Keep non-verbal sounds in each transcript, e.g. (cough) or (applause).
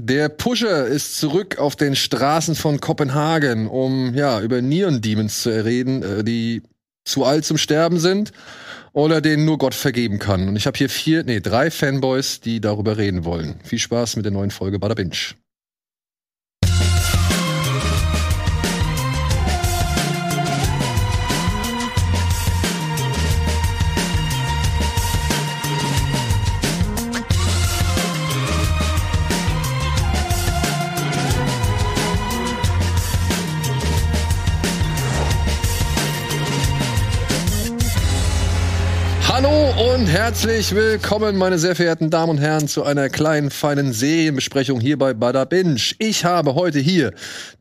Der Pusher ist zurück auf den Straßen von Kopenhagen, um ja über Neon Demons zu reden, äh, die zu alt zum Sterben sind oder denen nur Gott vergeben kann. Und ich habe hier vier, nee, drei Fanboys, die darüber reden wollen. Viel Spaß mit der neuen Folge Bada Binge. Und herzlich willkommen, meine sehr verehrten Damen und Herren, zu einer kleinen, feinen Serienbesprechung hier bei Bada Binge. Ich habe heute hier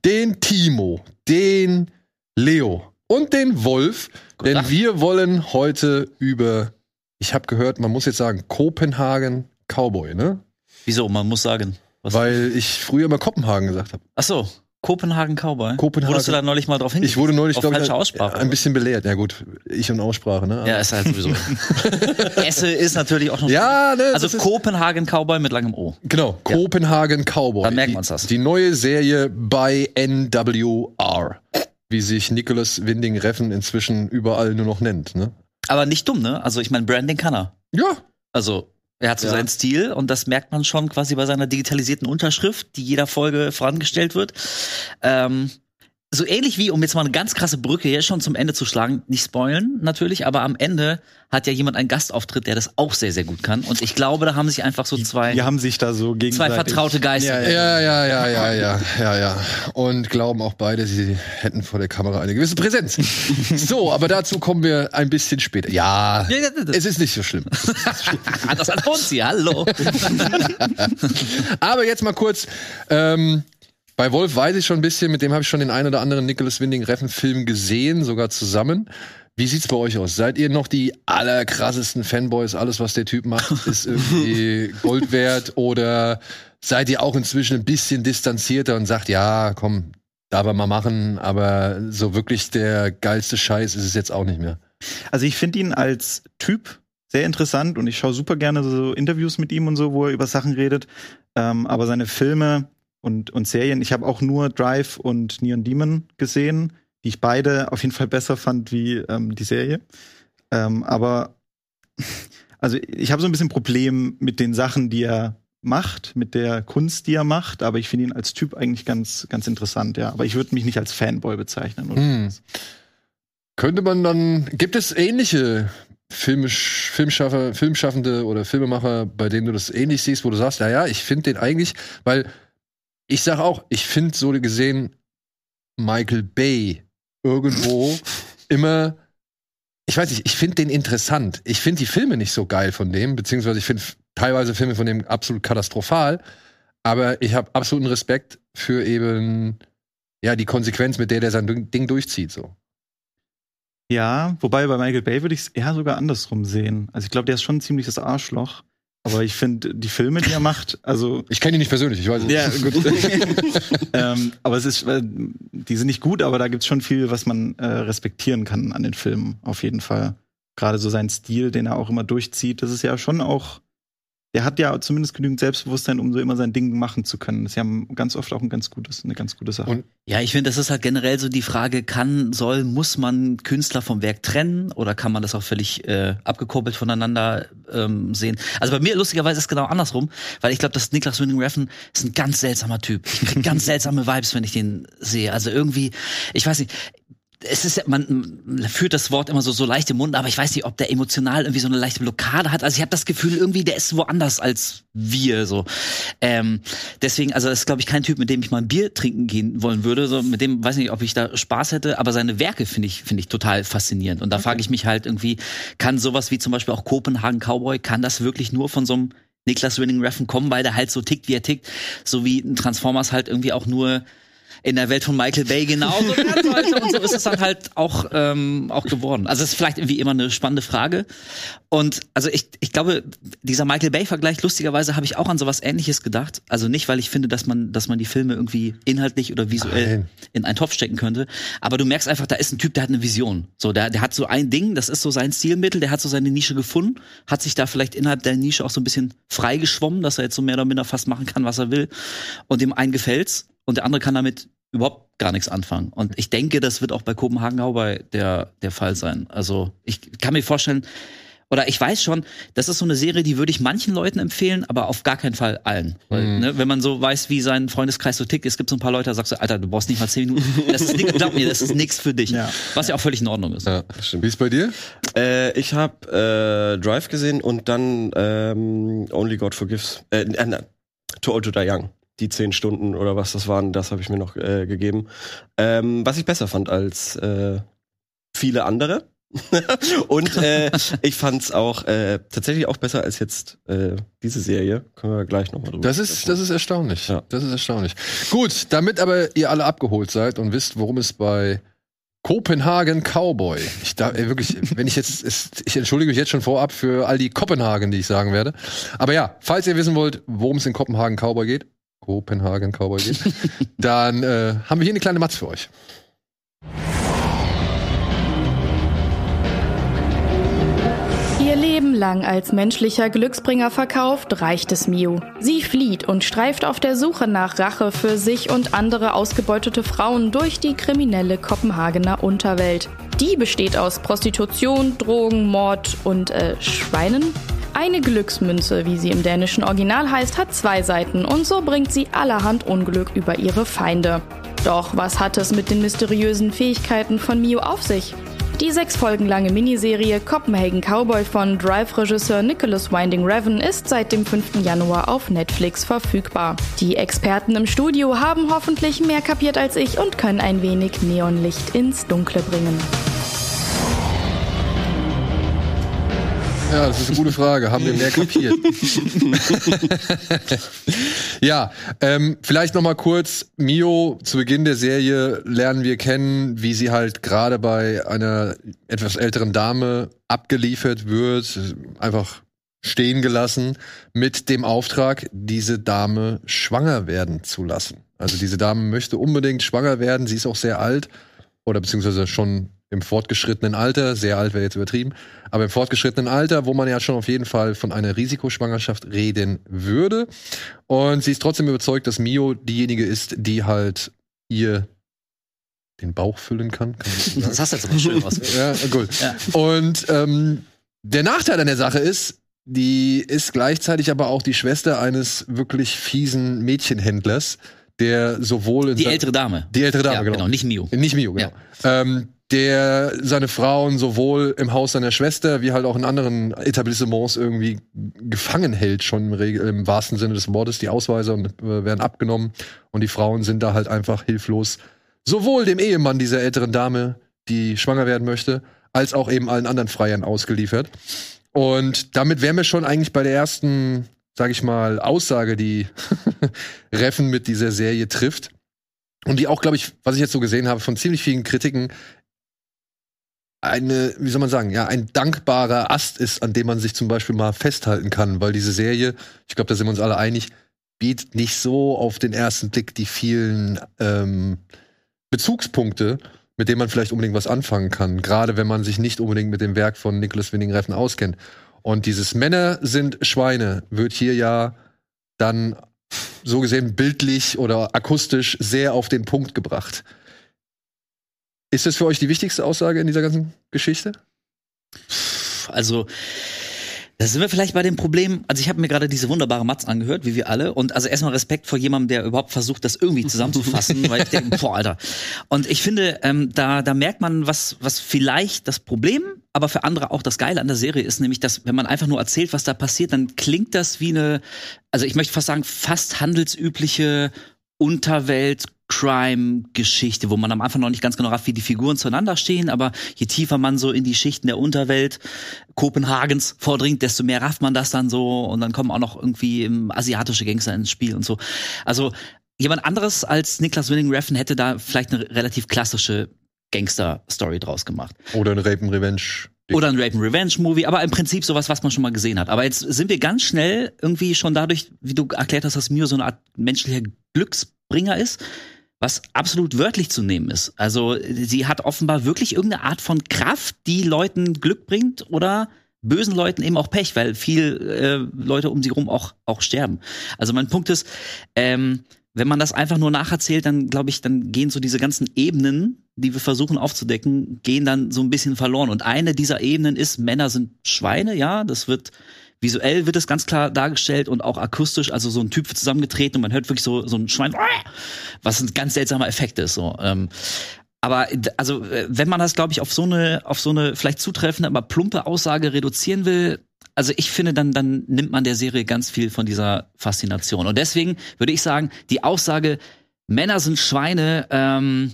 den Timo, den Leo und den Wolf, Guten denn Tag. wir wollen heute über, ich habe gehört, man muss jetzt sagen, Kopenhagen Cowboy, ne? Wieso? Man muss sagen. Was? Weil ich früher immer Kopenhagen gesagt habe. Ach so, Kopenhagen Cowboy. Kopenhagen. Wurdest du da neulich mal drauf hingewiesen? Ich wurde neulich, glaube ich, Aussprache. ein bisschen belehrt. Ja gut, ich und Aussprache, ne? Ja, ist halt sowieso. (laughs) Esse ist natürlich auch noch. Ja, ne, Also Kopenhagen Cowboy mit langem O. Genau, Kopenhagen Cowboy. Dann merken Die- wir uns das. Die neue Serie bei NWR, wie sich Nicholas Winding Reffen inzwischen überall nur noch nennt. Ne? Aber nicht dumm, ne? Also ich meine, Branding kann er. Ja, Also er hat so Ja. seinen Stil und das merkt man schon quasi bei seiner digitalisierten Unterschrift, die jeder Folge vorangestellt wird. Ähm, so ähnlich wie, um jetzt mal eine ganz krasse Brücke hier schon zum Ende zu schlagen, nicht spoilen natürlich, aber am Ende hat ja jemand einen Gastauftritt, der das auch sehr, sehr gut kann. Und ich glaube, da haben sich einfach so zwei, Die haben sich da so zwei gegenseitig. vertraute Geister. ja, ja, ja, ja, ja, ja, ja. Und glauben auch beide, sie hätten vor der Kamera eine gewisse Präsenz. (laughs) so, aber dazu kommen wir ein bisschen später. Ja, Ja, ja, es ist nicht so schlimm. (laughs) Das hat uns hier, hallo. (laughs) Aber jetzt mal kurz. Ähm, bei Wolf weiß ich schon ein bisschen, mit dem habe ich schon den einen oder anderen Nicholas Winding Reffen Film gesehen, sogar zusammen. Wie sieht's bei euch aus? Seid ihr noch die allerkrassesten Fanboys? Alles, was der Typ macht, (laughs) ist irgendwie Gold wert? Oder seid ihr auch inzwischen ein bisschen distanzierter und sagt, ja, komm, darf er mal machen, aber so wirklich der geilste Scheiß ist es jetzt auch nicht mehr. Also ich finde ihn als Typ sehr interessant und ich schaue super gerne so Interviews mit ihm und so, wo er über Sachen redet. Ähm, aber seine Filme und, und Serien, ich habe auch nur Drive und Neon Demon gesehen, die ich beide auf jeden Fall besser fand wie ähm, die Serie. Ähm, aber (laughs) also ich habe so ein bisschen Problem mit den Sachen, die er macht, mit der Kunst, die er macht, aber ich finde ihn als Typ eigentlich ganz, ganz interessant, ja. Aber ich würde mich nicht als Fanboy bezeichnen. Oder Hm. Könnte man dann, gibt es ähnliche Filmisch, Filmschaffer, Filmschaffende oder Filmemacher, bei denen du das ähnlich siehst, wo du sagst, ja, ja, ich finde den eigentlich, weil ich sag auch, ich finde so gesehen Michael Bay irgendwo (laughs) immer, ich weiß nicht, ich finde den interessant. Ich finde die Filme nicht so geil von dem, beziehungsweise ich finde teilweise Filme von dem absolut katastrophal, aber ich habe absoluten Respekt für eben, ja, die Konsequenz, mit der der sein Ding- durchzieht, so. Ja, wobei bei Michael Bay würde ich es eher sogar andersrum sehen. Also ich glaube, der ist schon ein ziemliches Arschloch. Aber ich finde, die Filme, die er macht, also Ich kenne ihn nicht persönlich, ich weiß es Ja, gut. (laughs) ähm, aber es ist, äh, die sind nicht gut, aber da gibt's schon viel, was man äh, respektieren kann an den Filmen, auf jeden Fall. Gerade so sein Stil, den er auch immer durchzieht, das ist ja schon auch, der hat ja zumindest genügend Selbstbewusstsein, um so immer sein Ding machen zu können. Das ist ja ganz oft auch ein ganz gutes, eine ganz gute Sache. Und- Ja, ich finde, das ist halt generell so die Frage, kann, soll, muss man Künstler vom Werk trennen oder kann man das auch völlig äh, abgekoppelt voneinander ähm, sehen? Also bei mir lustigerweise ist es genau andersrum, weil ich glaube, dass Niklas Winding Refn ist ein ganz seltsamer Typ. Ich krieg ganz (laughs) seltsame Vibes, wenn ich den sehe. Also irgendwie, ich weiß nicht, es ist ja, man, führt das Wort immer so so leicht im Mund, aber ich weiß nicht, ob der emotional irgendwie so eine leichte Blockade hat. Also ich habe das Gefühl, irgendwie der ist woanders als wir so. Ähm, deswegen, also das ist glaube ich kein Typ, mit dem ich mal ein Bier trinken gehen wollen würde. So mit dem weiß nicht, ob ich da Spaß hätte, aber seine Werke finde ich finde ich total faszinierend. Und da frage ich mich halt irgendwie, kann sowas wie zum Beispiel auch Kopenhagen Cowboy, kann das wirklich nur von so einem Niklas Winning Reffen kommen, weil der halt so tickt, wie er tickt, so wie ein Transformers halt irgendwie auch nur in der Welt von Michael Bay genauso (laughs) werden sollte. Und so ist es dann halt auch, ähm, auch geworden. Also es ist vielleicht irgendwie immer eine spannende Frage. Und also ich, ich glaube, dieser Michael Bay-Vergleich, lustigerweise habe ich auch an sowas ähnliches gedacht. Also nicht, weil ich finde, dass man, dass man die Filme irgendwie inhaltlich oder visuell Nein. in einen Topf stecken könnte. Aber du merkst einfach, da ist ein Typ, der hat eine Vision. So, der, der hat so ein Ding, das ist so sein Stilmittel, der hat so seine Nische gefunden, hat sich da vielleicht innerhalb der Nische auch so ein bisschen freigeschwommen, dass er jetzt so mehr oder minder fast machen kann, was er will. Und dem einen gefällt's und der andere kann damit überhaupt gar nichts anfangen. Und ich denke, das wird auch bei Kopenhagen Cowboy der, der Fall sein. Also ich kann mir vorstellen, oder ich weiß schon, das ist so eine Serie, die würde ich manchen Leuten empfehlen, aber auf gar keinen Fall allen. Weil, Mhm. ne, wenn man so weiß, wie sein Freundeskreis so tickt, es gibt so ein paar Leute, da sagst du, Alter, du brauchst nicht mal zehn Minuten. Das ist nix, glaub mir, das ist nichts für dich. Ja. Was ja auch völlig in Ordnung ist. Ja. stimmt. Wie ist bei dir? Äh, ich habe äh, Drive gesehen und dann ähm, Only God Forgives. Äh, äh, nein, Too Old to Die Young. Die zehn Stunden oder was das waren, das habe ich mir noch äh, gegeben. Ähm, was ich besser fand als äh, viele andere. (laughs) und äh, ich fand's auch äh, tatsächlich auch besser als jetzt äh, diese Serie. Können wir gleich nochmal drüber Das ist, das ist erstaunlich. Ja. Das ist erstaunlich. Gut, damit aber ihr alle abgeholt seid und wisst, worum es bei Kopenhagen Cowboy. Ich da ey, wirklich, wenn ich jetzt, es, ich entschuldige mich jetzt schon vorab für all die Kopenhagen, die ich sagen werde. Aber ja, falls ihr wissen wollt, worum es in Kopenhagen Cowboy geht, Kopenhagen Cowboy geht, (laughs) dann äh, haben wir hier eine kleine Matz für euch. Ihr Leben lang als menschlicher Glücksbringer verkauft, reicht es Miu. Sie flieht und streift auf der Suche nach Rache für sich und andere ausgebeutete Frauen durch die kriminelle Kopenhagener Unterwelt. Die besteht aus Prostitution, Drogen, Mord und äh, Schweinen? Eine Glücksmünze, wie sie im dänischen Original heißt, hat zwei Seiten und so bringt sie allerhand Unglück über ihre Feinde. Doch was hat es mit den mysteriösen Fähigkeiten von Miu auf sich? Die sechs Folgen lange Miniserie Copenhagen Cowboy von Drive-Regisseur Nicholas Winding Refn ist seit dem 5. Januar auf Netflix verfügbar. Die Experten im Studio haben hoffentlich mehr kapiert als ich und können ein wenig Neonlicht ins Dunkle bringen. Ja, das ist eine gute Frage. Haben wir mehr kapiert? (laughs) ja, ähm, vielleicht noch mal kurz. Mio, zu Beginn der Serie lernen wir kennen, wie sie halt gerade bei einer etwas älteren Dame abgeliefert wird, einfach stehen gelassen, mit dem Auftrag, diese Dame schwanger werden zu lassen. Also diese Dame möchte unbedingt schwanger werden. Sie ist auch sehr alt oder beziehungsweise schon im fortgeschrittenen Alter, sehr alt wäre jetzt übertrieben, aber im fortgeschrittenen Alter, wo man ja schon auf jeden Fall von einer Risikoschwangerschaft reden würde. Und sie ist trotzdem überzeugt, dass Mio diejenige ist, die halt ihr den Bauch füllen kann. kann? (laughs) Das hast du jetzt aber schön was. Ja, gut. Ja. Und ähm, der Nachteil an der Sache ist, die ist gleichzeitig aber auch die Schwester eines wirklich fiesen Mädchenhändlers, der sowohl in Die ältere Dame. die ältere Dame, ja, genau. genau, nicht Mio. Nicht Mio, genau. Ähm, der seine Frauen sowohl im Haus seiner Schwester wie halt auch in anderen Etablissements irgendwie gefangen hält, schon im, im wahrsten Sinne des Wortes. Die Ausweise und, äh, werden abgenommen und die Frauen sind da halt einfach hilflos. Sowohl dem Ehemann dieser älteren Dame, die schwanger werden möchte, als auch eben allen anderen Freiern ausgeliefert. Und damit wären wir schon eigentlich bei der ersten, sag ich mal, Aussage, die (laughs) Reffen mit dieser Serie trifft. Und die auch, glaube ich, was ich jetzt so gesehen habe, von ziemlich vielen Kritiken eine, wie soll man sagen, ja, ein dankbarer Ast ist, an dem man sich zum Beispiel mal festhalten kann, weil diese Serie, ich glaube, da sind wir uns alle einig, bietet nicht so auf den ersten Blick die vielen ähm, Bezugspunkte, mit denen man vielleicht unbedingt was anfangen kann, gerade wenn man sich nicht unbedingt mit dem Werk von Nicholas Winning Refn auskennt. Und dieses Männer sind Schweine wird hier ja dann so gesehen bildlich oder akustisch sehr auf den Punkt gebracht. Ist das für euch die wichtigste Aussage in dieser ganzen Geschichte? Also, da sind wir vielleicht bei dem Problem. Also, ich habe mir gerade diese wunderbare Matz angehört, wie wir alle. Und also erstmal Respekt vor jemandem, der überhaupt versucht, das irgendwie zusammenzufassen, (laughs) weil ich denke, boah, Alter. Und ich finde, ähm, da, da merkt man, was, was vielleicht das Problem, aber für andere auch das Geile an der Serie ist, nämlich, dass wenn man einfach nur erzählt, was da passiert, dann klingt das wie eine, also ich möchte fast sagen, fast handelsübliche Unterwelt Crime-Geschichte, wo man am Anfang noch nicht ganz genau rafft, wie die Figuren zueinander stehen, aber je tiefer man so in die Schichten der Unterwelt Kopenhagens vordringt, desto mehr rafft man das dann so und dann kommen auch noch irgendwie ähm, asiatische Gangster ins Spiel und so. Also jemand anderes als Niklas Winning Reffen hätte da vielleicht eine relativ klassische Gangster-Story draus gemacht. Oder ein Rape and Revenge. Oder ein Rape and Revenge Movie, aber im Prinzip sowas, was man schon mal gesehen hat. Aber jetzt sind wir ganz schnell irgendwie schon dadurch, wie du erklärt hast, dass Mio so eine Art menschlicher Glücksbringer ist, was absolut wörtlich zu nehmen ist. Also sie hat offenbar wirklich irgendeine Art von Kraft, die Leuten Glück bringt oder bösen Leuten eben auch Pech, weil viel äh, Leute um sie rum auch auch sterben. Also mein Punkt ist, ähm, wenn man das einfach nur nacherzählt, dann glaube ich, dann gehen so diese ganzen Ebenen, die wir versuchen aufzudecken, gehen dann so ein bisschen verloren. Und eine dieser Ebenen ist, Männer sind Schweine, ja, das wird visuell wird es ganz klar dargestellt und auch akustisch, also so ein Typ wird zusammengetreten und man hört wirklich so, so ein Schwein, was ein ganz seltsamer Effekt ist. So. Ähm, aber also, wenn man das, glaube ich, auf so eine, auf so eine vielleicht zutreffende, aber plumpe Aussage reduzieren will, also ich finde, dann, dann nimmt man der Serie ganz viel von dieser Faszination. Und deswegen würde ich sagen, die Aussage, Männer sind Schweine, ähm,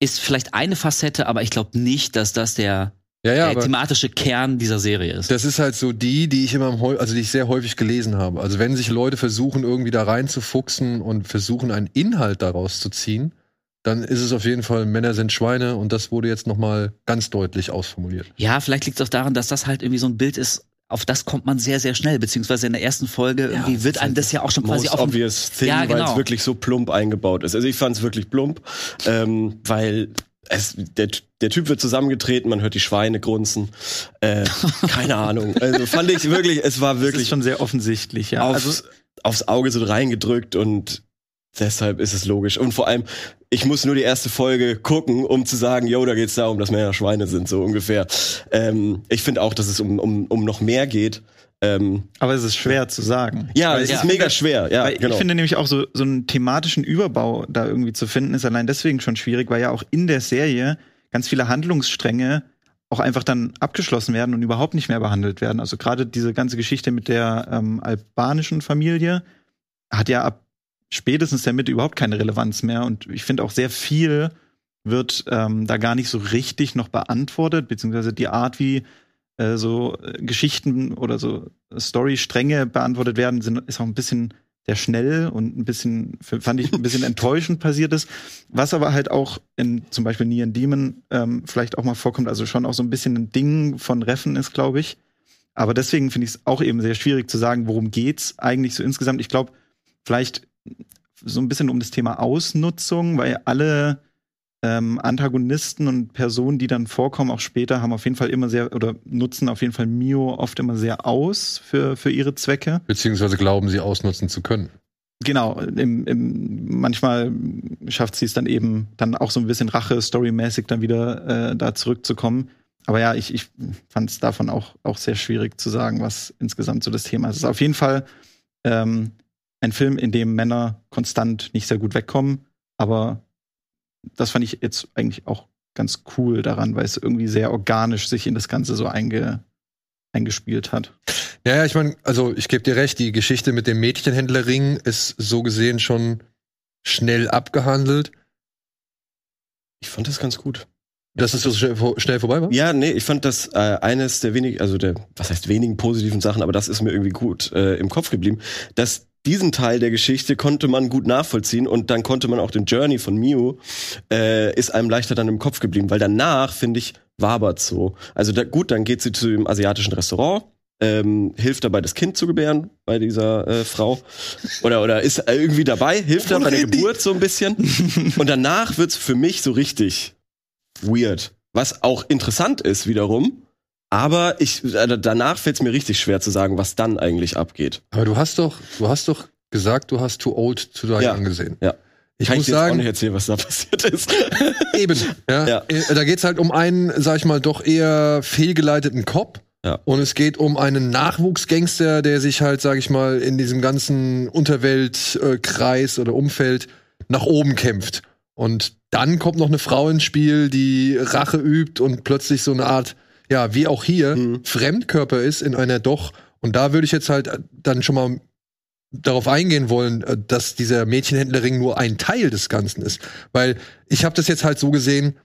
ist vielleicht eine Facette, aber ich glaube nicht, dass das der, Ja, ja, der aber thematische Kern dieser Serie ist. das ist halt so die, die ich immer, also die ich sehr häufig gelesen habe. Also wenn sich Leute versuchen, irgendwie da reinzufuchsen und versuchen, einen Inhalt daraus zu ziehen, dann ist es auf jeden Fall, Männer sind Schweine und das wurde jetzt nochmal ganz deutlich ausformuliert. Ja, vielleicht liegt es auch daran, dass das halt irgendwie so ein Bild ist, auf das kommt man sehr, sehr schnell, beziehungsweise in der ersten Folge irgendwie wird einem das ja auch schon quasi auf obvious thing, Ja, weil genau. es wirklich so plump eingebaut ist. Also ich fand es wirklich plump, ähm, weil es, der, der Typ wird zusammengetreten, man hört die Schweine grunzen. Äh, keine (laughs) Ahnung. Also fand ich wirklich, es war Das ist wirklich schon sehr offensichtlich, ja. aufs, Also, aufs Auge so reingedrückt und deshalb ist es logisch. Und vor allem, ich muss nur die erste Folge gucken, um zu sagen, yo, da geht's darum, dass Männer Schweine sind, so ungefähr. Ähm, ich finde auch, dass es um, um, um noch mehr geht. Ähm, aber es ist schwer zu sagen. ja, es ich ist mega schwer. Ja, genau. Ich finde nämlich auch so, so einen thematischen Überbau da irgendwie zu finden, ist allein deswegen schon schwierig, weil ja auch in der Serie ganz viele Handlungsstränge auch einfach dann abgeschlossen werden und überhaupt nicht mehr behandelt werden. Also gerade diese ganze Geschichte mit der ähm, albanischen Familie hat ja ab spätestens der Mitte überhaupt keine Relevanz mehr. Und ich finde auch sehr viel wird ähm, da gar nicht so richtig noch beantwortet, beziehungsweise die Art, wie äh, so äh, Geschichten oder so Storystränge beantwortet werden, sind, ist auch ein bisschen sehr schnell und ein bisschen, fand ich, ein bisschen (laughs) enttäuschend passiert ist. Was aber halt auch in zum Beispiel Neon Demon ähm, vielleicht auch mal vorkommt, also schon auch so ein bisschen ein Ding von Reffen ist, glaube ich. Aber deswegen finde ich es auch eben sehr schwierig zu sagen, worum geht's eigentlich so insgesamt. Ich glaube, vielleicht so ein bisschen um das Thema Ausnutzung, weil alle ähm, Antagonisten und Personen, die dann vorkommen, auch später, haben auf jeden Fall immer sehr oder nutzen auf jeden Fall Mio oft immer sehr aus für, für ihre Zwecke. Beziehungsweise glauben sie ausnutzen zu können. Genau, im, im, manchmal schafft sie es dann eben dann auch so ein bisschen Rache, storymäßig dann wieder äh, da zurückzukommen. Aber ja, ich, ich fand es davon auch, auch sehr schwierig zu sagen, was insgesamt so das Thema ist. Es ist auf jeden Fall ähm, ein Film, in dem Männer konstant nicht sehr gut wegkommen, aber das fand ich jetzt eigentlich auch ganz cool daran, weil es irgendwie sehr organisch sich in das Ganze so einge, eingespielt hat. Ja, ja, ich meine, also ich gebe dir recht, die Geschichte mit dem Mädchenhändlerring ist so gesehen schon schnell abgehandelt. ich fand das ganz gut. Dass es so schnell, vor- schnell vorbei war? Ja, nee, ich fand das äh, eines der wenigen, also der, was heißt wenigen positiven Sachen, aber das ist mir irgendwie gut äh, im Kopf geblieben, dass diesen Teil der Geschichte konnte man gut nachvollziehen und dann konnte man auch den Journey von Mew äh, ist einem leichter dann im Kopf geblieben, weil danach finde ich wabert so. Also da, gut, dann geht sie zu dem asiatischen Restaurant, ähm, hilft dabei, das Kind zu gebären bei dieser äh, Frau oder oder ist irgendwie dabei, hilft dann bei der Geburt so ein bisschen und danach wird's für mich so richtig weird. Was auch interessant ist wiederum. Aber ich, äh, danach fällt es mir richtig schwer zu sagen, was dann eigentlich abgeht. Aber du hast doch, du hast doch gesagt, du hast Too Old to Die Ja. angesehen. Ja. Ich Kann muss ich dir jetzt auch sagen, nicht erzählen, was da passiert ist. (laughs) eben. Ja, Ja. Äh, Da geht's halt um einen, sag ich mal, doch eher fehlgeleiteten Cop. Ja. Und es geht um einen Nachwuchsgangster, der sich halt, sag ich mal, in diesem ganzen Unterweltkreis oder Umfeld nach oben kämpft. Und dann kommt noch eine Frau ins Spiel, die Rache übt und plötzlich so eine Art, ja, wie auch hier, Mhm. Fremdkörper ist in einer doch. Und da würde ich jetzt halt dann schon mal darauf eingehen wollen, äh, dass dieser Mädchenhändlerring nur ein Teil des Ganzen ist. Weil ich habe das jetzt halt so gesehen,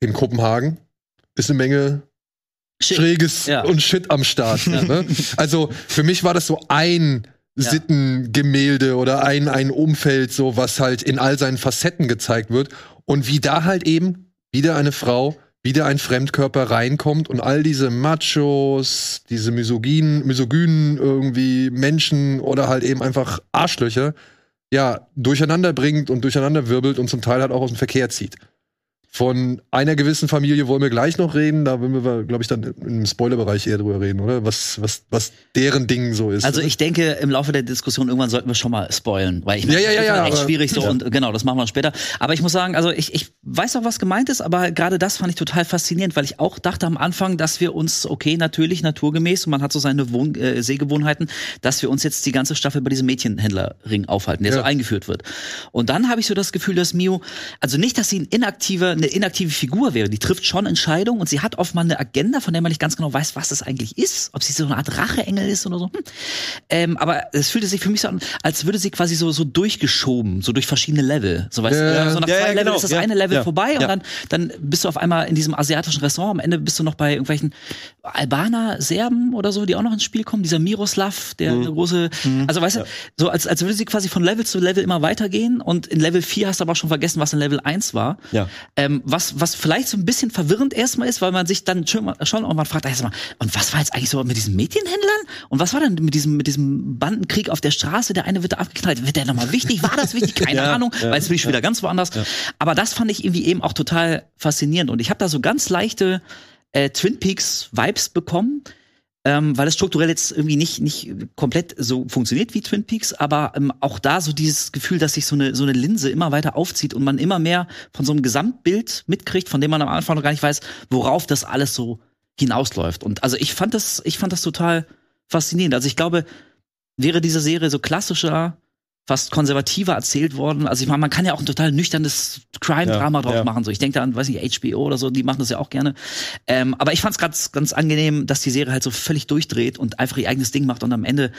in Kopenhagen ist eine Menge Shit. Schräges Ja. und Shit am Start. Ne? Also für mich war das so ein Ja. Sittengemälde oder ein, ein Umfeld, so was halt in all seinen Facetten gezeigt wird. Und wie da halt eben wieder eine Frau, wieder ein Fremdkörper reinkommt und all diese Machos, diese misogynen, misogynen irgendwie Menschen oder halt eben einfach Arschlöcher, ja, durcheinander bringt und durcheinander wirbelt und zum Teil halt auch aus dem Verkehr zieht. Von einer gewissen Familie wollen wir gleich noch reden. Da werden wir, glaube ich, dann im Spoilerbereich eher drüber reden, oder? Was, was, was deren Ding so ist. Also ich denke, im Laufe der Diskussion irgendwann sollten wir schon mal spoilen, weil ich Ja, ja, ja, das ist ja, echt aber- schwierig so ja. und genau, das machen wir später. Aber ich muss sagen, also ich, ich weiß auch, was gemeint ist, aber gerade das fand ich total faszinierend, weil ich auch dachte am Anfang, dass wir uns, okay, natürlich, naturgemäß, und man hat so seine Wohn äh, Sehgewohnheiten, dass wir uns jetzt die ganze Staffel bei diesem Mädchenhändlerring aufhalten, der Ja. so eingeführt wird. Und dann habe ich so das Gefühl, dass Mio, also nicht, dass sie ein inaktive, eine inaktive Figur wäre, die trifft schon Entscheidungen und sie hat offenbar eine Agenda, von der man nicht ganz genau weiß, was das eigentlich ist, ob sie so eine Art Racheengel ist oder so. Hm. Ähm, aber es fühlte sich für mich so an, als würde sie quasi so, so durchgeschoben, so durch verschiedene Level. So weißt Ja, du, so nach ja, zwei ja, Level genau, ist das eine Level vorbei und dann, dann bist du auf einmal in diesem asiatischen Restaurant. Am Ende bist du noch bei irgendwelchen Albaner, Serben oder so, die auch noch ins Spiel kommen. Dieser Miroslav, der Mhm. große, also weißt du, so als, als würde sie quasi von Level zu Level immer weitergehen und in Level 4 hast du aber auch schon vergessen, was in Level 1 war. Ja. Ähm, was, was vielleicht so ein bisschen verwirrend erstmal ist, weil man sich dann schon, mal- schon irgendwann fragt, erstmal, und was war jetzt eigentlich so mit diesen Mädchenhändlern? Und was war denn mit diesem, mit diesem Bandenkrieg auf der Straße? Der eine wird da abgeknallt. Wird der nochmal wichtig? War das wichtig? (laughs) Keine Ja, Ahnung. ja, weil jetzt bin ich wieder ganz woanders. Aber das fand ich irgendwie eben auch total faszinierend. Und ich habe da so ganz leichte äh, Twin Peaks Vibes bekommen. Ähm, weil es strukturell jetzt irgendwie nicht, nicht komplett so funktioniert wie Twin Peaks, aber ähm, auch da so dieses Gefühl, dass sich so eine, so eine Linse immer weiter aufzieht und man immer mehr von so einem Gesamtbild mitkriegt, von dem man am Anfang noch gar nicht weiß, worauf das alles so hinausläuft. Und also ich fand das, ich fand das total faszinierend. Also ich glaube, wäre diese Serie so klassischer, fast konservativer erzählt worden. Also ich meine, man kann ja auch ein total nüchternes Crime-Drama Ja, drauf ja. machen. So, ich denke da an, weiß nicht, HBO oder so, die machen das ja auch gerne. Ähm, aber ich fand es ganz, ganz angenehm, dass die Serie halt so völlig durchdreht und einfach ihr eigenes Ding macht und am Ende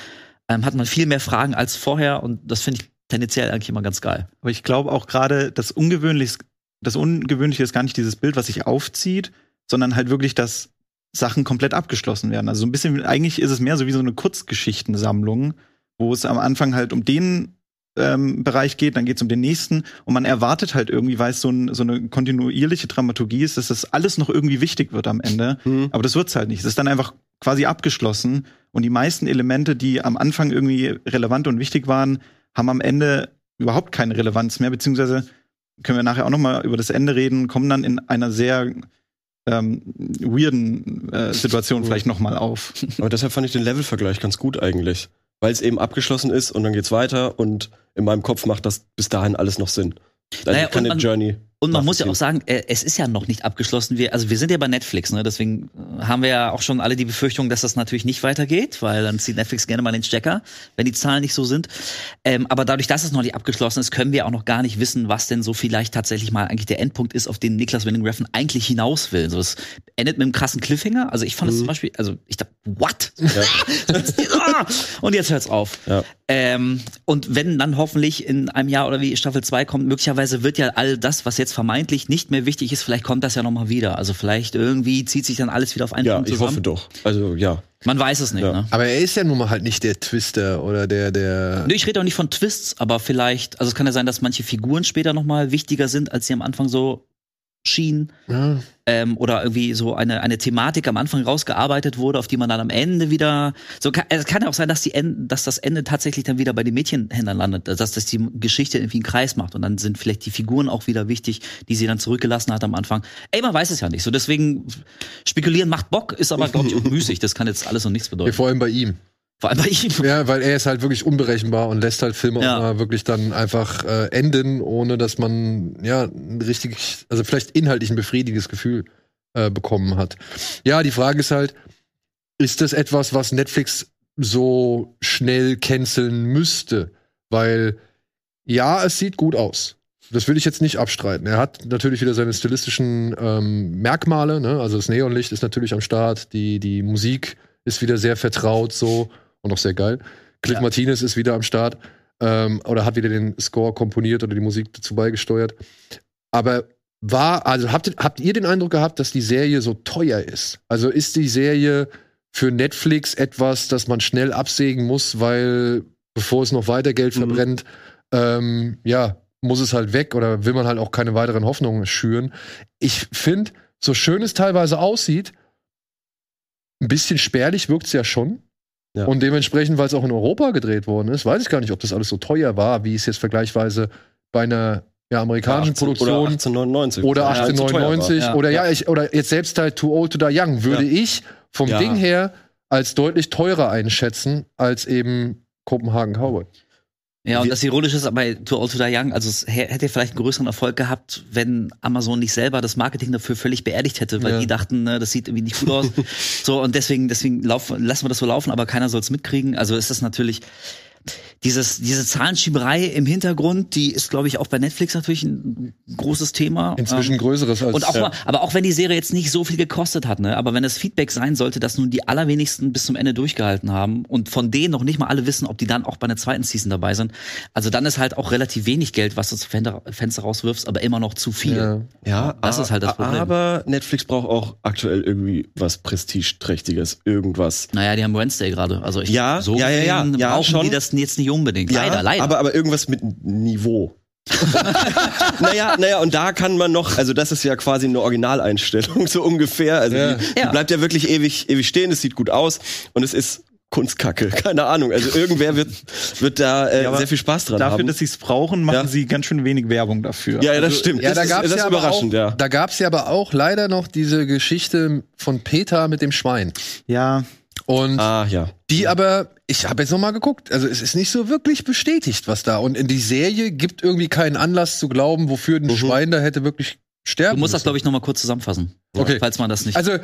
ähm, hat man viel mehr Fragen als vorher und das finde ich tendenziell eigentlich immer ganz geil. Aber ich glaube auch gerade, das Ungewöhnliche, das Ungewöhnliche ist gar nicht dieses Bild, was sich aufzieht, sondern halt wirklich, dass Sachen komplett abgeschlossen werden. Also so ein bisschen, eigentlich ist es mehr so wie so eine Kurzgeschichtensammlung, wo es am Anfang halt um den ähm, Bereich geht, dann geht es um den nächsten und man erwartet halt irgendwie, weil es so, ein, so eine kontinuierliche Dramaturgie ist, dass das alles noch irgendwie wichtig wird am Ende. Mhm. Aber das wird's halt nicht. Es ist dann einfach quasi abgeschlossen und die meisten Elemente, die am Anfang irgendwie relevant und wichtig waren, haben am Ende überhaupt keine Relevanz mehr, beziehungsweise können wir nachher auch noch mal über das Ende reden, kommen dann in einer sehr ähm, weirden äh, Situation vielleicht noch mal auf. Aber deshalb fand ich den Levelvergleich ganz gut eigentlich. Weil es eben abgeschlossen ist und dann geht's weiter und in meinem Kopf macht das bis dahin alles noch Sinn. Also Naja, ich kann den Journey. Und man muss ja auch sagen, äh, es ist ja noch nicht abgeschlossen. Wir, also wir sind ja bei Netflix, ne? deswegen äh, haben wir ja auch schon alle die Befürchtung, dass das natürlich nicht weitergeht, weil dann zieht Netflix gerne mal den Stecker, wenn die Zahlen nicht so sind. Ähm, aber dadurch, dass es noch nicht abgeschlossen ist, können wir auch noch gar nicht wissen, was denn so vielleicht tatsächlich mal eigentlich der Endpunkt ist, auf den Niklas Winning Refn eigentlich hinaus will. So, es endet mit einem krassen Cliffhanger. Also ich fand es zum Beispiel, also ich dachte, what? (laughs) Ah! und jetzt hört's auf. Ja. Ähm, und wenn dann hoffentlich in einem Jahr oder wie Staffel 2 kommt, möglicherweise wird ja all das, was jetzt vermeintlich nicht mehr wichtig ist, vielleicht kommt das ja nochmal wieder. Also vielleicht irgendwie zieht sich dann alles wieder auf einen Ja, Punkt ich zusammen. hoffe doch. Also ja. Man weiß es nicht, Ja. ne? Aber er ist ja nun mal halt nicht der Twister oder der, der. Nee, ich rede auch nicht von Twists, aber vielleicht, also es kann ja sein, dass manche Figuren später nochmal wichtiger sind, als sie am Anfang so schienen. Ja. ähm, oder irgendwie so eine, eine Thematik am Anfang rausgearbeitet wurde, auf die man dann am Ende wieder. So kann, es kann ja auch sein, dass, die End, dass das Ende tatsächlich dann wieder bei den Mädchenhändlern landet, dass das die Geschichte irgendwie einen Kreis macht und dann sind vielleicht die Figuren auch wieder wichtig, die sie dann zurückgelassen hat am Anfang. Ey, man weiß es ja nicht. So deswegen spekulieren macht Bock, ist aber glaube ich auch müßig. Das kann jetzt alles und nichts Ja, bedeuten. vor allem bei ihm. Vor allem bei ihm. Ja, weil er ist halt wirklich unberechenbar und lässt halt Filme Ja. auch mal wirklich dann einfach äh, enden, ohne dass man ja ein richtig, also vielleicht inhaltlich ein befriedigendes Gefühl äh, bekommen hat. Ja, die Frage ist halt, ist das etwas, was Netflix so schnell canceln müsste? Weil ja, es sieht gut aus. Das will ich jetzt nicht abstreiten. Er hat natürlich wieder seine stilistischen ähm, Merkmale, ne? Also das Neonlicht ist natürlich am Start, die, die Musik ist wieder sehr vertraut so und auch sehr geil. Cliff Ja. Martinez ist wieder am Start ähm, oder hat wieder den Score komponiert oder die Musik dazu beigesteuert. Aber war, also habt, ihr- habt ihr den Eindruck gehabt, dass die Serie so teuer ist? Also ist die Serie für Netflix etwas, das man schnell absägen muss, weil bevor es noch weiter Geld Mhm. verbrennt, ähm, ja, muss es halt weg oder will man halt auch keine weiteren Hoffnungen schüren. Ich finde, so schön es teilweise aussieht, ein bisschen spärlich wirkt es ja schon. Ja. Und dementsprechend, weil es auch in Europa gedreht worden ist, weiß ich gar nicht, ob das alles so teuer war, wie es jetzt vergleichsweise bei einer ja, amerikanischen 18 Produktion Oder 1899. oder Ja, allzu teuer war. 1899 Ja. oder ja, ich, oder jetzt selbst halt Too Old to Die Young würde ich vom. Ding her als deutlich teurer einschätzen als eben Copenhagen Cowboy. Ja, und das Ironische ist bei Too Old to Die Young, also es hä- hätte vielleicht einen größeren Erfolg gehabt, wenn Amazon nicht selber das Marketing dafür völlig beerdigt hätte, weil Ja. die dachten, ne, das sieht irgendwie nicht gut aus. (laughs) so, und deswegen, deswegen laufen, lassen wir das so laufen, aber keiner soll es mitkriegen. Also ist das natürlich. Dieses, diese Zahlenschieberei im Hintergrund, die ist, glaube ich, auch bei Netflix natürlich ein großes Thema. Inzwischen Ähm, größeres als und auch Ja. mal, aber auch wenn die Serie jetzt nicht so viel gekostet hat, ne, aber wenn das Feedback sein sollte, dass nun die allerwenigsten bis zum Ende durchgehalten haben und von denen noch nicht mal alle wissen, ob die dann auch bei einer zweiten Season dabei sind, also dann ist halt auch relativ wenig Geld, was du zum Fenster, Fenster rauswirfst, aber immer noch zu viel. ja. Ja, Das ist halt das Problem. Aber Netflix braucht auch aktuell irgendwie was prestigeträchtiges, irgendwas. Naja, die haben Wednesday gerade. Also ich, Ja, so ja, ja, ja. Ja, brauchen schon. die das jetzt nicht unbedingt. leider, leider. Aber, aber irgendwas mit Niveau. (laughs) naja, naja, und da kann man noch, also das ist ja quasi eine Originaleinstellung, (laughs) so ungefähr. Also Ja. die, die Ja. bleibt ja wirklich ewig, ewig stehen, es sieht gut aus und es ist Kunstkacke, (laughs) keine Ahnung. Also irgendwer wird, wird da äh, Ja, sehr viel Spaß dran Dafür, haben. dass sie es brauchen, machen Ja. sie ganz schön wenig Werbung dafür. ja, ja, das stimmt. Ja, das da ist, gab's das ist ja aber auch, überraschend, ja. Da gab's ja aber auch leider noch diese Geschichte von Peter mit dem Schwein. Ja, Und Ah, ja. die aber, ich habe jetzt noch mal geguckt, also es ist nicht so wirklich bestätigt, was da. Und in die Serie gibt irgendwie keinen Anlass zu glauben, wofür ein Mhm. Schwein da hätte wirklich sterben du musst das, müssen. glaube ich, noch mal kurz zusammenfassen. Okay. Falls man das nicht. Also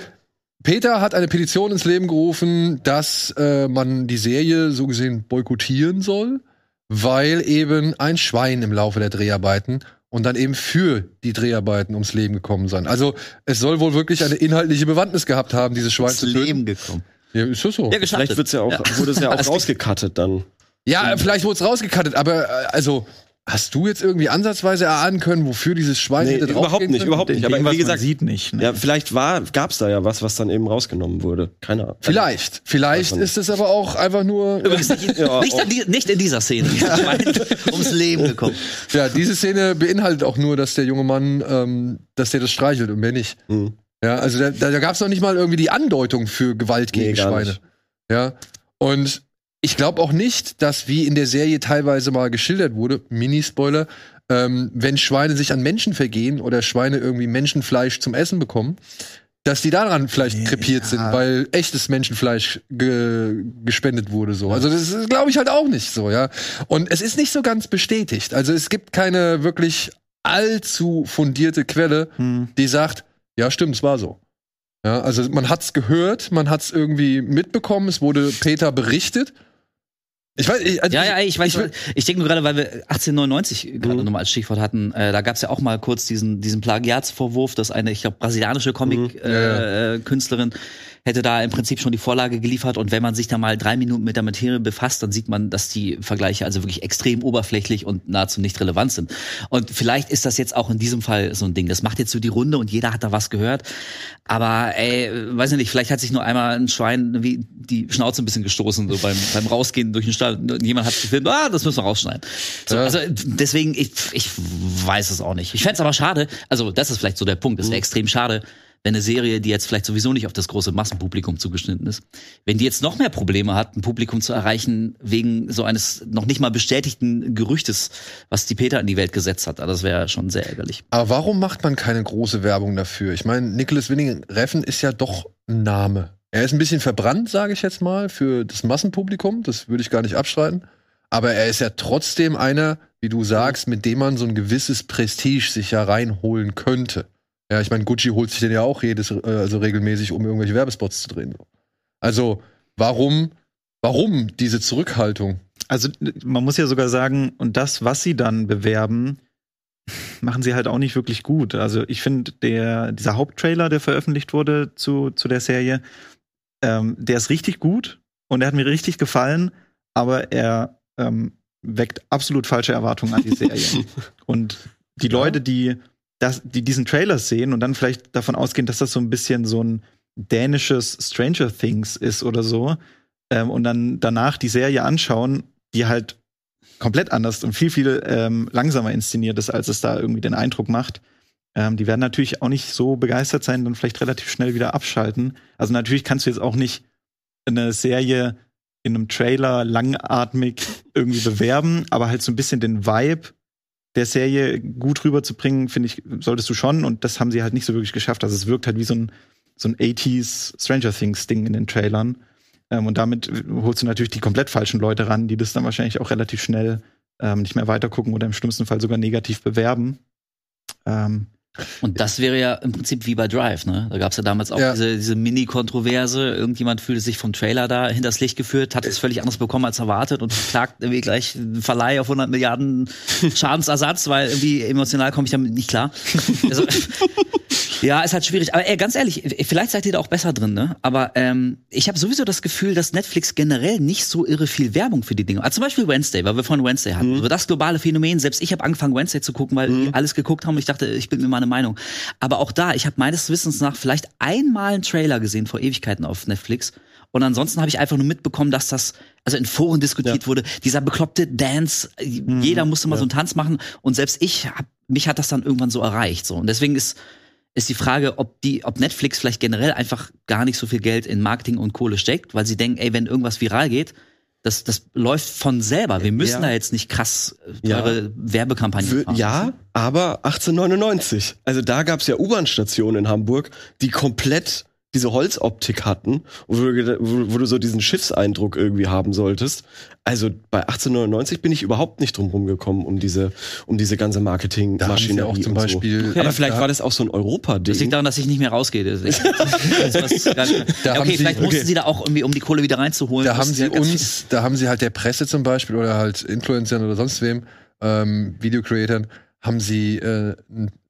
Peter hat eine Petition ins Leben gerufen, dass äh, man die Serie so gesehen boykottieren soll, weil eben ein Schwein im Laufe der Dreharbeiten und dann eben für die Dreharbeiten ums Leben gekommen sein. Also es soll wohl wirklich eine inhaltliche Bewandtnis gehabt haben, dieses Schwein ins zu töten. Leben gekommen. Ja, ist das so? Ja. Vielleicht wird's ja auch, (laughs) wurde es ja auch (laughs) Es- rausgecuttet dann. Ja, vielleicht wurde es rausgekattet, aber äh, also hast du jetzt irgendwie ansatzweise erahnen können, wofür dieses Schwein Nee, hätte überhaupt nicht, überhaupt nicht. Aber wie gesagt, man sieht nicht. Ne? ja, vielleicht war, gab's da ja was, was dann eben rausgenommen wurde. Keine Ahnung. Vielleicht. Vielleicht Weiß man ist es aber auch einfach nur. Übrigens nicht, Ja, nicht, in die, nicht in dieser Szene. Schwein (laughs) ums Leben gekommen. Ja, diese Szene beinhaltet auch nur, dass der junge Mann, ähm, dass der das streichelt und mehr nicht. Mhm. Ja, also da, da gab es noch nicht mal irgendwie die Andeutung für Gewalt gegen Nee, Schweine. nicht. Ja. Und ich glaube auch nicht, dass wie in der Serie teilweise mal geschildert wurde, Mini-Spoiler, ähm, wenn Schweine sich an Menschen vergehen oder Schweine irgendwie Menschenfleisch zum Essen bekommen, dass die daran vielleicht Nee, krepiert ja. sind, weil echtes Menschenfleisch ge gespendet wurde so. Also das glaube ich halt auch nicht so, ja. Und es ist nicht so ganz bestätigt. Also es gibt keine wirklich allzu fundierte Quelle, Hm. die sagt, ja, stimmt, es war so. Ja, also man hat's gehört, man hat's irgendwie mitbekommen, es wurde Peter berichtet. Ich weiß, ich, also Ja, ja, ich weiß, ich ich, denke nur gerade, weil wir 1899 gerade Mhm. nochmal als Stichwort hatten, äh, da gab es ja auch mal kurz diesen, diesen Plagiatsvorwurf, dass eine, ich glaube, brasilianische Mhm. Comic-Künstlerin Ja, äh, äh, Künstlerin hätte da im Prinzip schon die Vorlage geliefert und wenn man sich da mal drei Minuten mit der Materie befasst, dann sieht man, dass die Vergleiche also wirklich extrem oberflächlich und nahezu nicht relevant sind. Und vielleicht ist das jetzt auch in diesem Fall so ein Ding. Das macht jetzt so die Runde und jeder hat da was gehört. Aber ey, weiß ich nicht, vielleicht hat sich nur einmal ein Schwein wie die Schnauze ein bisschen gestoßen, so beim, beim Rausgehen durch den Stall. Und jemand hat gefilmt, ah, das müssen wir rausschneiden. So, Ja. Also deswegen, ich, ich weiß es auch nicht. Ich fänd's aber schade, also das ist vielleicht so der Punkt, es wäre extrem schade, wenn eine Serie, die jetzt vielleicht sowieso nicht auf das große Massenpublikum zugeschnitten ist, wenn die jetzt noch mehr Probleme hat, ein Publikum zu erreichen, wegen so eines noch nicht mal bestätigten Gerüchtes, was die Peter in die Welt gesetzt hat. Also Das wäre schon sehr ärgerlich. aber warum macht man keine große Werbung dafür? Ich meine, Nicholas Winning Reffen ist ja doch ein Name. Er ist ein bisschen verbrannt, sage ich jetzt mal, für das Massenpublikum. Das würde ich gar nicht abstreiten. Aber er ist ja trotzdem einer, wie du sagst, mit dem man so ein gewisses Prestige sich ja reinholen könnte. Ja, ich meine, Gucci holt sich den ja auch jedes, äh, also regelmäßig, um irgendwelche Werbespots zu drehen. Also, warum, warum diese Zurückhaltung? Also man muss ja sogar sagen, und das, was sie dann bewerben, machen sie halt auch nicht wirklich gut. Also ich finde, der dieser Haupttrailer, der veröffentlicht wurde zu, zu der Serie, ähm, der ist richtig gut und er hat mir richtig gefallen, aber er ähm, weckt absolut falsche Erwartungen an die Serie. (laughs) und die Leute, die, das, die diesen Trailer sehen und dann vielleicht davon ausgehen, dass das so ein bisschen so ein dänisches Stranger Things ist oder so, ähm, und dann danach die Serie anschauen, die halt komplett anders und viel, viel ähm, langsamer inszeniert ist, als es da irgendwie den Eindruck macht. Ähm, die werden natürlich auch nicht so begeistert sein, dann vielleicht relativ schnell wieder abschalten. Also natürlich kannst du jetzt auch nicht eine Serie in einem Trailer langatmig irgendwie bewerben, aber halt so ein bisschen den Vibe der Serie gut rüberzubringen, finde ich, solltest du schon. Und das haben sie halt nicht so wirklich geschafft. Also es wirkt halt wie so ein, so ein 80s Stranger Things Ding in den Trailern. Ähm, und damit holst du natürlich die komplett falschen Leute ran, die das dann wahrscheinlich auch relativ schnell ähm, nicht mehr weitergucken oder im schlimmsten Fall sogar negativ bewerben. Ähm, Und das wäre ja im Prinzip wie bei Drive, ne? Da gab es ja damals auch Ja. diese, diese Mini-Kontroverse. Irgendjemand fühlte sich vom Trailer da hinters Licht geführt, hat es völlig anders bekommen als erwartet und klagt irgendwie gleich einen Verleih auf 100 Milliarden (laughs) Schadensersatz, weil irgendwie emotional komme ich damit nicht klar. Also, ja, ist halt schwierig. Aber ey, ganz ehrlich, vielleicht seid ihr da auch besser drin, ne? Aber ähm, ich habe sowieso das Gefühl, dass Netflix generell nicht so irre viel Werbung für die Dinge. Also zum Beispiel Wednesday, weil wir vorhin Wednesday hatten. Also das globale Phänomen. Selbst ich habe angefangen, Wednesday zu gucken, weil die alles geguckt haben und ich dachte, ich bin mir meine Meinung. Aber auch da, ich habe meines Wissens nach vielleicht einmal einen Trailer gesehen vor Ewigkeiten auf Netflix. Und ansonsten habe ich einfach nur mitbekommen, dass das, also in Foren diskutiert wurde, dieser bekloppte Dance, jeder musste mal so einen Tanz machen und selbst ich, hab, mich hat das dann irgendwann so erreicht. So. Und deswegen ist, ist die Frage, ob die, ob Netflix vielleicht generell einfach gar nicht so viel Geld in Marketing und Kohle steckt, weil sie denken, ey, wenn irgendwas viral geht, das, das läuft von selber. Wir müssen Ja. da jetzt nicht krass äh, Ja. teure Werbekampagnen Für, fahren. ja, aber 1899. Also da gab's ja U-Bahn-Stationen in Hamburg, die komplett diese Holzoptik hatten, wo du, wo, wo du so diesen Schiffseindruck irgendwie haben solltest. Also bei 1899 bin ich überhaupt nicht drum rumgekommen um diese, um diese ganze sie Marketingmaschinerie auch zum und so. Beispiel. Aber vielleicht da, war das auch so ein Das liegt Europa-Ding. daran, dass ich nicht mehr rausgehe. (laughs) Da ja, okay, sie- vielleicht mussten okay. sie da auch irgendwie, um die Kohle wieder reinzuholen. da haben sie ja uns, da haben sie halt der Presse zum Beispiel oder halt Influencern oder sonst wem, ähm, Videocreatern, haben sie äh,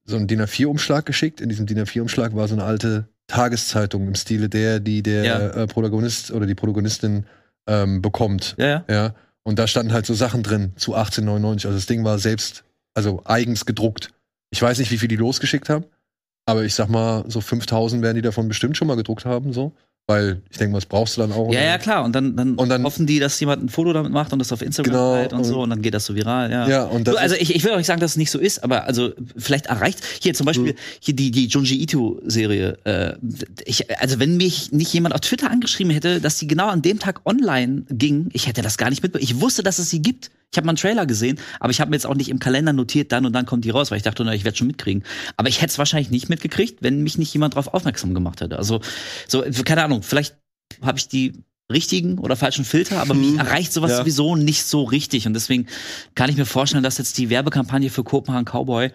so einen DIN A4-Umschlag geschickt. In diesem DIN A4-Umschlag war so eine alte Tageszeitung im Stile der, die der Ja. äh, Protagonist oder die Protagonistin ähm, bekommt. Ja, ja. Ja. Und da standen halt so Sachen drin zu 1899. Also das Ding war selbst, also eigens gedruckt. Ich weiß nicht, wie viel die losgeschickt haben, aber ich sag mal, so 5000 werden die davon bestimmt schon mal gedruckt haben, so. Weil ich denke, was brauchst du dann auch? Ja, ja, klar. Und dann, dann, Und dann- hoffen die, dass jemand ein Foto damit macht und das auf Instagram Genau, teilt und, und- so und dann geht das so viral, ja. Ja, und das also ich, ich will auch nicht sagen, dass es nicht so ist, aber also vielleicht erreicht hier zum Beispiel hier die die Junji Ito Serie. Äh, ich, also wenn mich nicht jemand auf Twitter angeschrieben hätte, dass sie genau an dem Tag online ging, ich hätte das gar nicht mitbekommen. Ich wusste, dass es sie gibt. Ich habe mal einen Trailer gesehen, aber ich habe mir jetzt auch nicht im Kalender notiert, dann und dann kommt die raus, weil ich dachte, na, ich werde schon mitkriegen. Aber ich hätte es wahrscheinlich nicht mitgekriegt, wenn mich nicht jemand darauf aufmerksam gemacht hätte. Also so keine Ahnung, vielleicht habe ich die richtigen oder falschen Filter, aber mich erreicht sowas Ja. sowieso nicht so richtig. Und deswegen kann ich mir vorstellen, dass jetzt die Werbekampagne für Kopenhagen Cowboy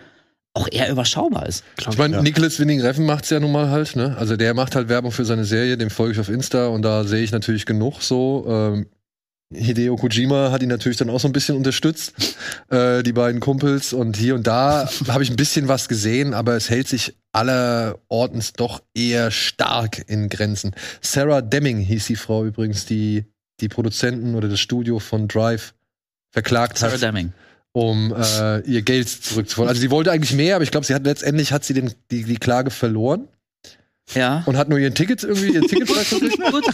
auch eher überschaubar ist. Ich meine, Nicholas Winning Reffen macht's ja nun mal halt, ne? Also der macht halt Werbung für seine Serie, dem folge ich auf Insta und da sehe ich natürlich genug so. Ähm, Hideo Kojima hat ihn natürlich dann auch so ein bisschen unterstützt, äh, die beiden Kumpels. Und hier und da (laughs) habe ich ein bisschen was gesehen, aber es hält sich allerortens doch eher stark in Grenzen. Sarah Deming hieß die Frau übrigens, die die Produzenten oder das Studio von Drive verklagt Sarah hat Deming. um äh, ihr Geld zurückzufordern. Also sie wollte eigentlich mehr, aber ich glaube, sie hat letztendlich hat sie den, die, die Klage verloren Ja. und hat nur ihren Ticket irgendwie ihr Ticket gekriegt. (laughs) Gut.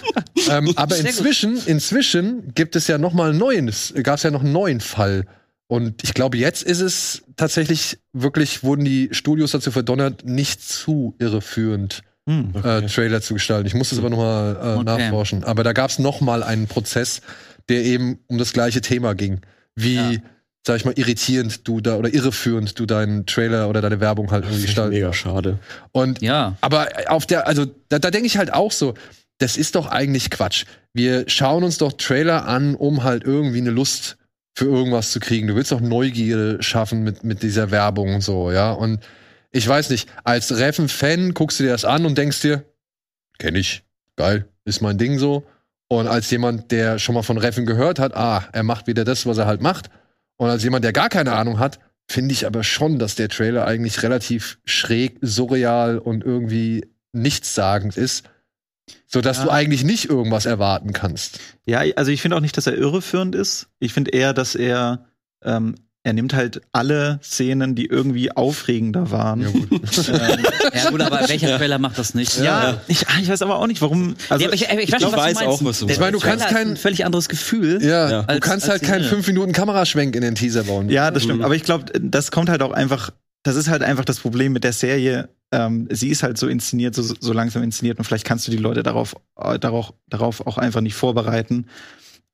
ähm, aber inzwischen, inzwischen gibt es ja noch mal einen neuen, gab es ja noch einen neuen Fall. Und ich glaube, jetzt ist es tatsächlich wirklich, wurden die Studios dazu verdonnert, nicht zu irreführend Hm. äh, Trailer zu gestalten. Ich muss das aber noch mal äh, Okay. nachforschen. Aber da gab es noch mal einen Prozess, der eben um das gleiche Thema ging. Wie, Ja. Sag ich mal, irritierend du da oder irreführend du deinen Trailer oder deine Werbung halt irgendwie gestalten. Mega schade. Und Ja. aber auf der, also da, da denke ich halt auch so, das ist doch eigentlich Quatsch. Wir schauen uns doch Trailer an, um halt irgendwie eine Lust für irgendwas zu kriegen. Du willst doch Neugierde schaffen mit, mit dieser Werbung und so, ja. Und ich weiß nicht, als Reffen-Fan guckst du dir das an und denkst dir, kenn ich, geil, ist mein Ding so. Und als jemand, der schon mal von Reffen gehört hat, ah, er macht wieder das, was er halt macht. Und als jemand, der gar keine Ahnung hat, finde ich aber schon, dass der Trailer eigentlich relativ schräg, surreal und irgendwie nichtssagend ist, sodass Ja. du eigentlich nicht irgendwas erwarten kannst. Ja, also ich finde auch nicht, dass er irreführend ist. Ich finde eher, dass er ähm, er nimmt halt alle Szenen, die irgendwie aufregender waren. Ja, gut. (laughs) ähm, ja, gut aber welcher Trailer macht das nicht? Ja, ja. Ich, ich, weiß aber auch nicht, warum. Also, ja, ich, ich, ich, weiß, weiß auch, was du Ich meine, du kannst kein ein völlig anderes Gefühl. Ja, ja. du kannst halt keinen 5 Minuten Kameraschwenk in den Teaser bauen. Ja, das stimmt. Mhm. Aber ich glaube, das kommt halt auch einfach. Das ist halt einfach das Problem mit der Serie. Ähm, sie ist halt so inszeniert, so, so langsam inszeniert und vielleicht kannst du die Leute darauf, äh, darauf, darauf auch einfach nicht vorbereiten.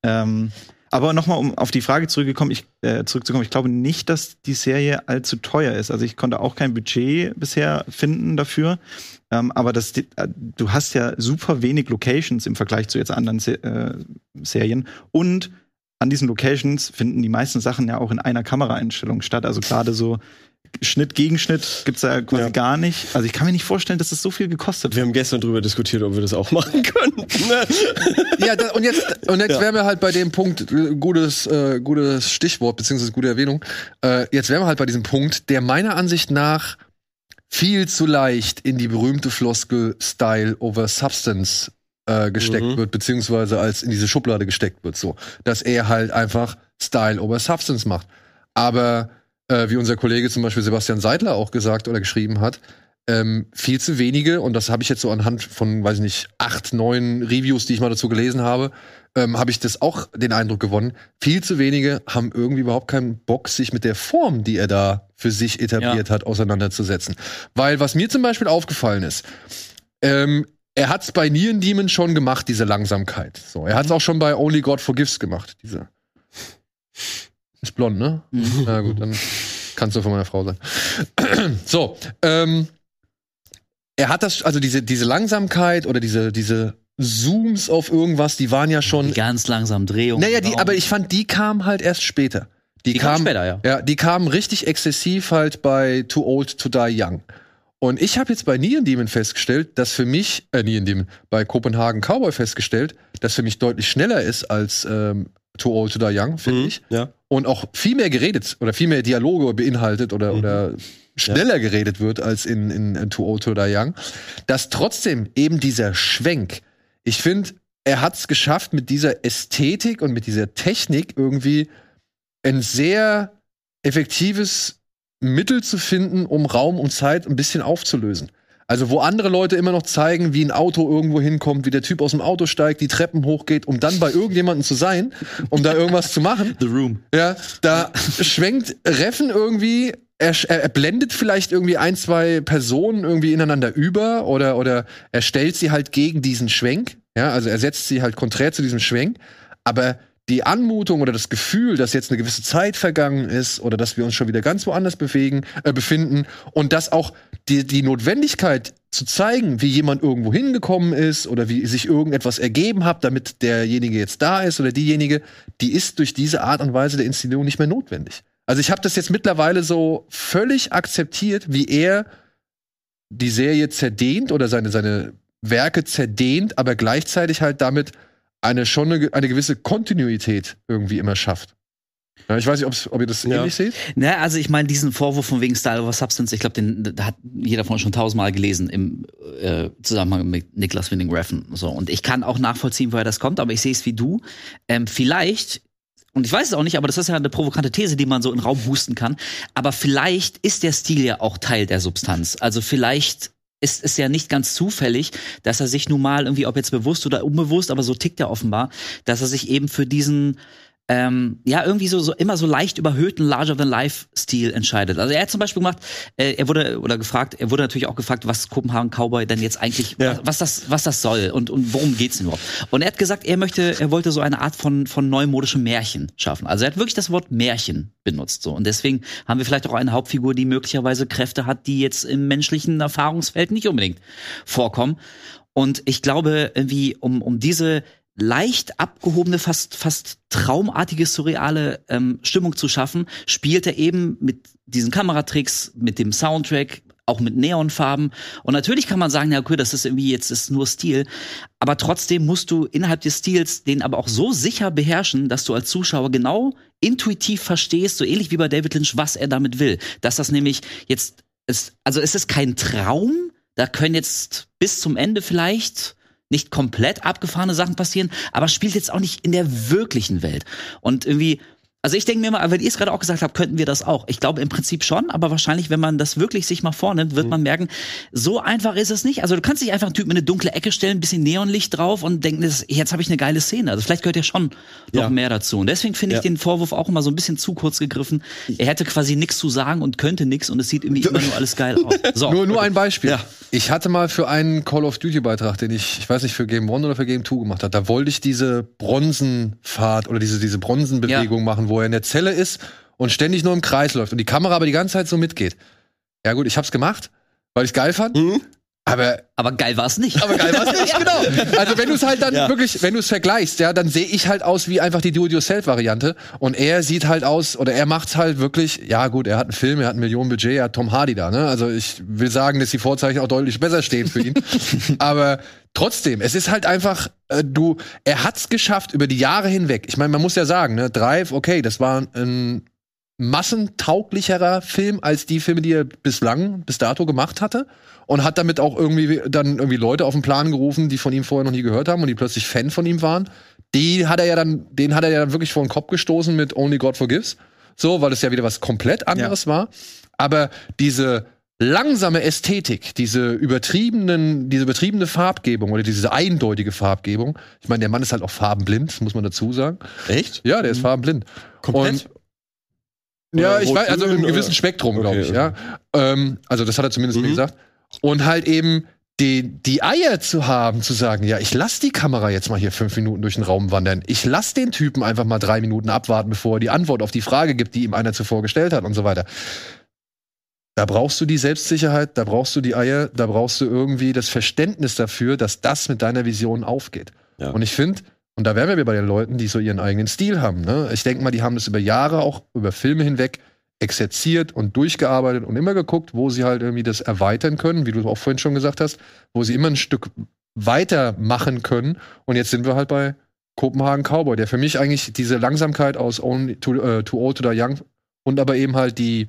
Ähm, aber nochmal, um auf die Frage zurückgekommen, ich, äh, zurückzukommen, ich glaube nicht, dass die Serie allzu teuer ist. Also ich konnte auch kein Budget bisher finden dafür. Ähm, aber das, äh, du hast ja super wenig Locations im Vergleich zu jetzt anderen äh, Serien. Und an diesen Locations finden die meisten Sachen ja auch in einer Kameraeinstellung statt. Also gerade so Schnitt gegen Schnitt gibt's da quasi ja. gar nicht. Also ich kann mir nicht vorstellen, dass das so viel gekostet Wir haben gestern drüber diskutiert, ob wir das auch machen (laughs) können. ja, da, und jetzt, und jetzt ja. wären wir halt bei dem Punkt, äh, gutes, äh, gutes Stichwort, beziehungsweise gute Erwähnung. Äh, jetzt wären wir halt bei diesem Punkt, der meiner Ansicht nach viel zu leicht in die berühmte Floskel Style over Substance äh, gesteckt mhm. wird, beziehungsweise als in diese Schublade gesteckt wird, so. Dass er halt einfach Style over Substance macht. Aber äh, wie unser Kollege zum Beispiel Sebastian Seidler auch gesagt oder geschrieben hat, ähm, viel zu wenige, und das habe ich jetzt so anhand von, weiß ich nicht, acht, neun Reviews, die ich mal dazu gelesen habe, ähm, habe ich das auch den Eindruck gewonnen. Viel zu wenige haben irgendwie überhaupt keinen Bock, sich mit der Form, die er da für sich etabliert ja. hat, auseinanderzusetzen. Weil was mir zum Beispiel aufgefallen ist, ähm, er hat es bei Neon Demon schon gemacht, diese Langsamkeit. So, er hat es auch schon bei Only God Forgives gemacht, diese ist blond, ne? Mhm. Na gut, dann kannst du von meiner Frau sein. (clears throat) so, ähm, er hat das, also diese, diese Langsamkeit oder diese, diese Zooms auf irgendwas, die waren ja schon. Die ganz langsam Drehungen. Naja, die, aber ich fand, die kamen halt erst später. Die, die kamen später, ja. Ja, die kamen richtig exzessiv halt bei Too Old to Die Young. Und ich habe jetzt bei Neon Demon festgestellt, dass für mich, äh, Neon Demon, bei Kopenhagen Cowboy festgestellt, dass für mich deutlich schneller ist als ähm, Too Old to Die Young, finde mhm, ich. Ja. Und auch viel mehr geredet oder viel mehr Dialoge beinhaltet oder, mhm. oder schneller ja. geredet wird als in, in, in Too Old to Die Young. Dass trotzdem eben dieser Schwenk, ich finde, er hat es geschafft, mit dieser Ästhetik und mit dieser Technik irgendwie ein sehr effektives Mittel zu finden, um Raum und Zeit ein bisschen aufzulösen. Also wo andere Leute immer noch zeigen, wie ein Auto irgendwo hinkommt, wie der Typ aus dem Auto steigt, die Treppen hochgeht, um dann bei irgendjemandem zu sein, um da irgendwas zu machen. The Room. Ja, da schwenkt Reffen irgendwie er, er, blendet vielleicht irgendwie ein, zwei Personen irgendwie ineinander über oder, oder er stellt sie halt gegen diesen Schwenk. Ja, also er setzt sie halt konträr zu diesem Schwenk. Aber die Anmutung oder das Gefühl, dass jetzt eine gewisse Zeit vergangen ist oder dass wir uns schon wieder ganz woanders bewegen, äh, befinden und dass auch die, die Notwendigkeit zu zeigen, wie jemand irgendwo hingekommen ist oder wie sich irgendetwas ergeben hat, damit derjenige jetzt da ist oder diejenige, die ist durch diese Art und Weise der Inszenierung nicht mehr notwendig. Also ich habe das jetzt mittlerweile so völlig akzeptiert, wie er die Serie zerdehnt oder seine, seine Werke zerdehnt, aber gleichzeitig halt damit eine schon eine, eine gewisse Kontinuität irgendwie immer schafft. Ja, ich weiß nicht, ob ihr das ja. ähnlich seht. Na, also ich meine, diesen Vorwurf von wegen Style over Substance, ich glaube, den hat jeder von uns schon tausendmal gelesen im äh, Zusammenhang mit Niklas Winning Reffen. So. Und ich kann auch nachvollziehen, woher das kommt, aber ich sehe es wie du. Ähm, vielleicht und ich weiß es auch nicht, aber das ist ja eine provokante These, die man so in den Raum boosten kann. Aber vielleicht ist der Stil ja auch Teil der Substanz. Also vielleicht ist es ja nicht ganz zufällig, dass er sich nun mal irgendwie, ob jetzt bewusst oder unbewusst, aber so tickt er offenbar, dass er sich eben für diesen ähm, ja, irgendwie so, so immer so leicht überhöhten Larger-than-Life-Stil entscheidet. Also er hat zum Beispiel gemacht, äh, er wurde oder gefragt, er wurde natürlich auch gefragt, was Kopenhagen Cowboy denn jetzt eigentlich, ja. was, was, das, was das soll und, und worum geht's denn überhaupt. Und er hat gesagt, er möchte, er wollte so eine Art von, von neumodischem Märchen schaffen. Also er hat wirklich das Wort Märchen benutzt. So. Und deswegen haben wir vielleicht auch eine Hauptfigur, die möglicherweise Kräfte hat, die jetzt im menschlichen Erfahrungsfeld nicht unbedingt vorkommen. Und ich glaube, irgendwie, um, um diese leicht abgehobene, fast, fast traumartige, surreale ähm, Stimmung zu schaffen, spielt er eben mit diesen Kameratricks, mit dem Soundtrack, auch mit Neonfarben. Und natürlich kann man sagen, ja, okay, das ist irgendwie jetzt ist nur Stil. Aber trotzdem musst du innerhalb des Stils den aber auch so sicher beherrschen, dass du als Zuschauer genau intuitiv verstehst, so ähnlich wie bei David Lynch, was er damit will. Dass das nämlich jetzt ist, also es ist kein Traum. Da können jetzt bis zum Ende vielleicht nicht komplett abgefahrene Sachen passieren, aber spielt jetzt auch nicht in der wirklichen Welt. Und irgendwie, Also ich denke mir mal, wenn ihr es gerade auch gesagt habt, könnten wir das auch. Ich glaube im Prinzip schon, aber wahrscheinlich, wenn man das wirklich sich mal vornimmt, wird man merken, so einfach ist es nicht. Also du kannst nicht einfach einen Typen in eine dunkle Ecke stellen, ein bisschen Neonlicht drauf und denken, das, jetzt habe ich eine geile Szene. Also vielleicht gehört ja schon noch Ja. mehr dazu. Und deswegen finde ich Ja. den Vorwurf auch immer so ein bisschen zu kurz gegriffen. Er hätte quasi nichts zu sagen und könnte nichts und es sieht irgendwie immer nur alles geil (laughs) aus. So. Nur, nur ein Beispiel. Ja. Ich hatte mal für einen Call of Duty Beitrag, den ich, ich weiß nicht, für Game One oder für Game Two gemacht habe, da wollte ich diese Bronzenfahrt oder diese, diese Bronzenbewegung machen, wo er in der Zelle ist und ständig nur im Kreis läuft und die Kamera aber die ganze Zeit so mitgeht. Ja gut, ich hab's gemacht, weil ich geil fand. Mhm. Aber Aber geil war es nicht. aber geil war's nicht, (laughs) genau. Also wenn du es halt dann Ja. wirklich, wenn du es vergleichst, ja, dann sehe ich halt aus wie einfach die Do-it-yourself-Variante und er sieht halt aus, oder er macht's halt wirklich, ja gut, er hat einen Film, er hat ein Millionen-Budget, er hat Tom Hardy da, ne? Also ich will sagen, dass die Vorzeichen auch deutlich besser stehen für ihn. (laughs) aber trotzdem, es ist halt einfach, äh, du, er hat's geschafft über die Jahre hinweg. Ich meine, man muss ja sagen, ne, Drive, okay, das war ein massentauglicherer Film als die Filme, die er bislang, bis dato gemacht hatte. Und hat damit auch irgendwie dann irgendwie Leute auf den Plan gerufen, die von ihm vorher noch nie gehört haben und die plötzlich Fan von ihm waren. Die hat er ja dann, den hat er ja dann wirklich vor den Kopf gestoßen mit Only God Forgives. So, weil es ja wieder was komplett anderes war. Aber diese langsame Ästhetik, diese übertriebenen, diese übertriebene Farbgebung oder diese eindeutige Farbgebung. Ich meine, der Mann ist halt auch farbenblind, muss man dazu sagen. Echt? Ja, der ist farbenblind. Komplett? Und, ja, ich weiß, also im gewissen? Spektrum, glaube Okay, ich, ja. Ähm, also das hat er zumindest mir Mhm. gesagt. Und halt eben die, die Eier zu haben, zu sagen, ja, ich lass die Kamera jetzt mal hier fünf Minuten durch den Raum wandern. Ich lass den Typen einfach mal drei Minuten abwarten, bevor er die Antwort auf die Frage gibt, die ihm einer zuvor gestellt hat und so weiter. Da brauchst du die Selbstsicherheit, da brauchst du die Eier, da brauchst du irgendwie das Verständnis dafür, dass das mit deiner Vision aufgeht. Ja. Und ich finde, und da wären wir bei den Leuten, die so ihren eigenen Stil haben. Ne? Ich denke mal, die haben das über Jahre auch über Filme hinweg exerziert und durchgearbeitet und immer geguckt, wo sie halt irgendwie das erweitern können, wie du auch vorhin schon gesagt hast, wo sie immer ein Stück weitermachen können. Und jetzt sind wir halt bei Kopenhagen Cowboy, der für mich eigentlich diese Langsamkeit aus Only Too, äh, Too Old Die Young und aber eben halt die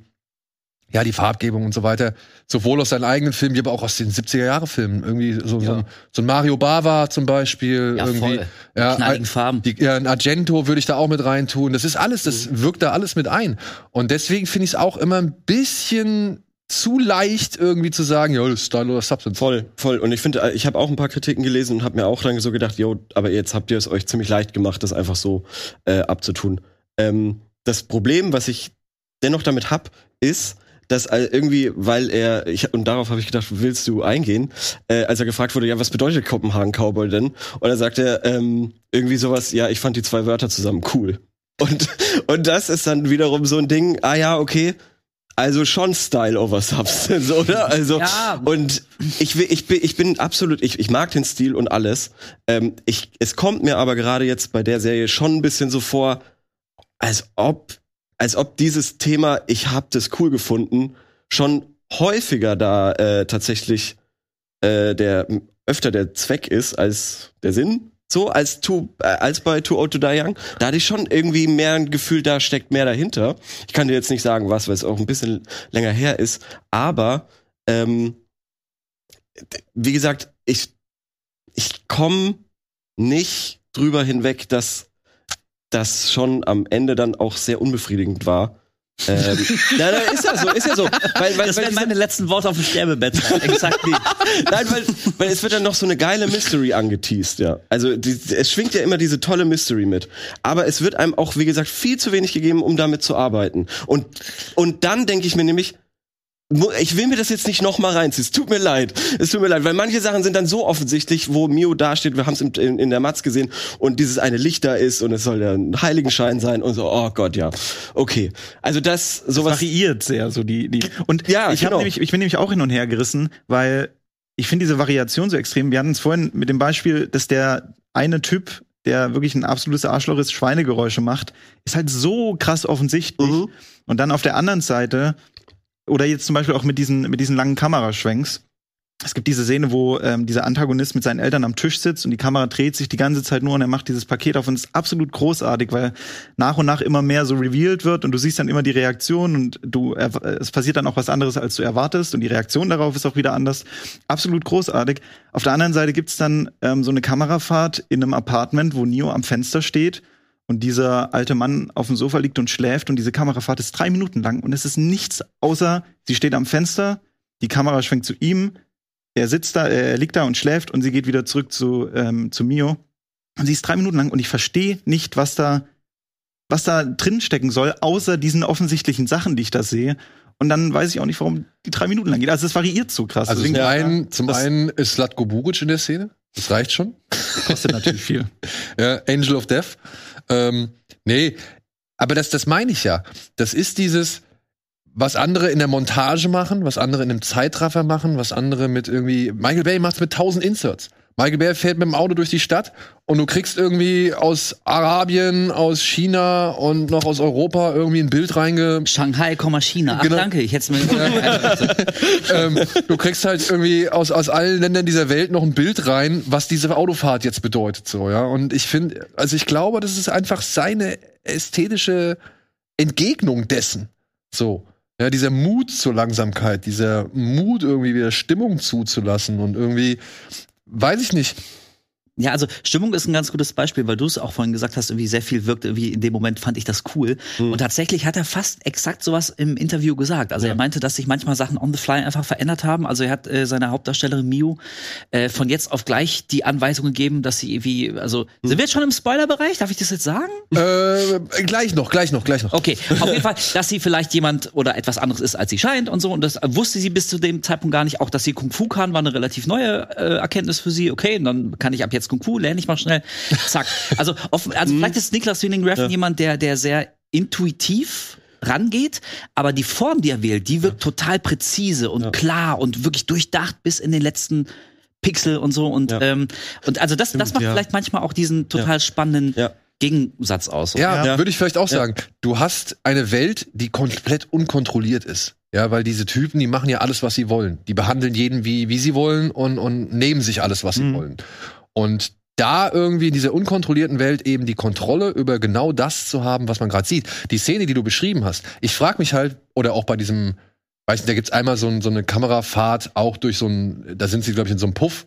ja, die Farbgebung und so weiter, sowohl aus seinen eigenen Filmen, wie aber auch aus den 70er-Jahre-Filmen. Irgendwie so, so, Ja. ein, so ein Mario Bava zum Beispiel. Ja, irgendwie. voll. Ja, Knalligen Farben. die, ja, ein Argento würde ich da auch mit reintun. Das ist alles, das Mhm. wirkt da alles mit ein. Und deswegen finde ich es auch immer ein bisschen zu leicht, irgendwie zu sagen, ja, das ist Style oder Substance. Voll, voll. Und ich finde, ich habe auch ein paar Kritiken gelesen und habe mir auch dann so gedacht, jo, aber jetzt habt ihr es euch ziemlich leicht gemacht, das einfach so äh, abzutun. Ähm, das Problem, was ich dennoch damit hab, ist, dass all- irgendwie, weil er, ich, und darauf habe ich gedacht, willst du eingehen, äh, als er gefragt wurde, ja, was bedeutet Kopenhagen Cowboy denn? Und er sagte ähm, irgendwie sowas, ja, ich fand die zwei Wörter zusammen cool. (laughs) Und, und das ist dann wiederum so ein Ding, ah ja, okay, also schon Style over Substance, (laughs) oder? Also Ja. und ich will, ich bin, ich bin absolut, ich, ich mag den Stil und alles. Ähm, ich, es kommt mir aber gerade jetzt bei der Serie schon ein bisschen so vor, als ob, als ob dieses Thema, ich hab das cool gefunden, schon häufiger da äh, tatsächlich äh, der öfter der Zweck ist als der Sinn. So als too, äh, als bei Too Old to Die Young. Da hatte ich schon irgendwie mehr ein Gefühl, da steckt mehr dahinter. Ich kann dir jetzt nicht sagen, was, weil es auch ein bisschen länger her ist. Aber ähm, wie gesagt, ich ich komme nicht drüber hinweg, dass das schon am Ende dann auch sehr unbefriedigend war. ähm, (laughs) na, na, ist ja so, ist ja so. Weil, weil, Das wären meine letzten Worte auf dem Sterbebett. (laughs) Exakt. Nein, weil, weil es wird dann noch so eine geile Mystery angeteased, ja. Also die, es schwingt ja immer diese tolle Mystery mit. Aber es wird einem auch, wie gesagt, viel zu wenig gegeben, um damit zu arbeiten. Und, und dann denke ich mir nämlich, ich will mir das jetzt nicht noch mal reinziehen. Es tut mir leid. Es tut mir leid, weil manche Sachen sind dann so offensichtlich, wo Mio dasteht, wir haben es in, in, in der Matz gesehen und dieses eine Licht da ist und es soll ja ein Heiligenschein sein und so, oh Gott, ja. Okay. Also das, Das sowas. variiert sehr, so die, die. Und Ja, ich, hab genau. nämlich, ich bin nämlich auch hin und her gerissen, weil ich finde diese Variation so extrem. Wir hatten es vorhin mit dem Beispiel, dass der eine Typ, der wirklich ein absolutes Arschloch ist, Schweinegeräusche macht, ist halt so krass offensichtlich. Mhm. Und dann auf der anderen Seite, oder jetzt zum Beispiel auch mit diesen, mit diesen langen Kameraschwenks. Es gibt diese Szene, wo ähm, dieser Antagonist mit seinen Eltern am Tisch sitzt und die Kamera dreht sich die ganze Zeit nur und er macht dieses Paket auf und es ist absolut großartig, weil nach und nach immer mehr so revealed wird und du siehst dann immer die Reaktion und du äh, es passiert dann auch was anderes, als du erwartest und die Reaktion darauf ist auch wieder anders. Absolut großartig. Auf der anderen Seite gibt's dann ähm, so eine Kamerafahrt in einem Apartment, wo Neo am Fenster steht und dieser alte Mann auf dem Sofa liegt und schläft und diese Kamerafahrt ist drei Minuten lang und es ist nichts außer, sie steht am Fenster, die Kamera schwenkt zu ihm, er sitzt da, er liegt da und schläft und sie geht wieder zurück zu, ähm, zu Mio. Und sie ist drei Minuten lang und ich verstehe nicht, was da, was da drin stecken soll, außer diesen offensichtlichen Sachen, die ich da sehe. Und dann weiß ich auch nicht, warum die drei Minuten lang geht. Also es variiert so krass. Also Deswegen- zum einen, zum das einen ist Slatko Buric in der Szene. Das reicht schon. kostet natürlich viel. (laughs) Ja, Angel of Death. Ähm, nee, aber das, das meine ich ja. Das ist dieses, was andere in der Montage machen, was andere in einem Zeitraffer machen, was andere mit irgendwie. Michael Bay macht's mit tausend Inserts. Michael Bay fährt mit dem Auto durch die Stadt und du kriegst irgendwie aus Arabien, aus China und noch aus Europa irgendwie ein Bild reinge Shanghai, Komma China. Ach, Genau. danke, ich hätte es mir. (laughs) ähm, du kriegst halt irgendwie aus, aus allen Ländern dieser Welt noch ein Bild rein, was diese Autofahrt jetzt bedeutet, so, ja. Und ich finde, also ich glaube, das ist einfach seine ästhetische Entgegnung dessen. So. Ja, dieser Mut zur Langsamkeit, dieser Mut, irgendwie wieder Stimmung zuzulassen und irgendwie, weiß ich nicht. Ja, also Stimmung ist ein ganz gutes Beispiel, weil du es auch vorhin gesagt hast, irgendwie sehr viel wirkt irgendwie in dem Moment fand ich das cool. Hm. Und tatsächlich hat er fast exakt sowas im Interview gesagt. Also er meinte, dass sich manchmal Sachen on the fly einfach verändert haben. Also er hat äh, seiner Hauptdarstellerin Miu äh, von jetzt auf gleich die Anweisung gegeben, dass sie irgendwie, also Hm. sind wir jetzt schon im Spoilerbereich? Darf ich das jetzt sagen? Äh, gleich noch, gleich noch, gleich noch. Okay, auf jeden (laughs) Fall, dass sie vielleicht jemand oder etwas anderes ist, als sie scheint und so. Und das wusste sie bis zu dem Zeitpunkt gar nicht. Auch, dass sie Kung Fu kann, war eine relativ neue äh, Erkenntnis für sie. Okay, und dann kann ich ab jetzt Kung Fu, lerne ich mal schnell. Zack. Also, offen, also vielleicht ist Niklas Winding Refn jemand, der, der sehr intuitiv rangeht, aber die Form, die er wählt, die wirkt total präzise und klar und wirklich durchdacht bis in den letzten Pixel und so. Und, Ja. ähm, und also das, das macht ja. vielleicht manchmal auch diesen total spannenden Ja. Gegensatz aus. Ja, Ja. würde ich vielleicht auch Ja. sagen. Du hast eine Welt, die komplett unkontrolliert ist. Ja, weil diese Typen, die machen ja alles, was sie wollen. Die behandeln jeden wie, wie sie wollen und, und nehmen sich alles, was sie Mhm. wollen. Und da irgendwie in dieser unkontrollierten Welt eben die Kontrolle über genau das zu haben, was man gerade sieht. Die Szene, die du beschrieben hast. Ich frage mich halt, oder auch bei diesem, weiß nicht, da gibt's einmal so, ein, so eine Kamerafahrt, auch durch so ein, da sind sie, glaube ich, in so einem Puff.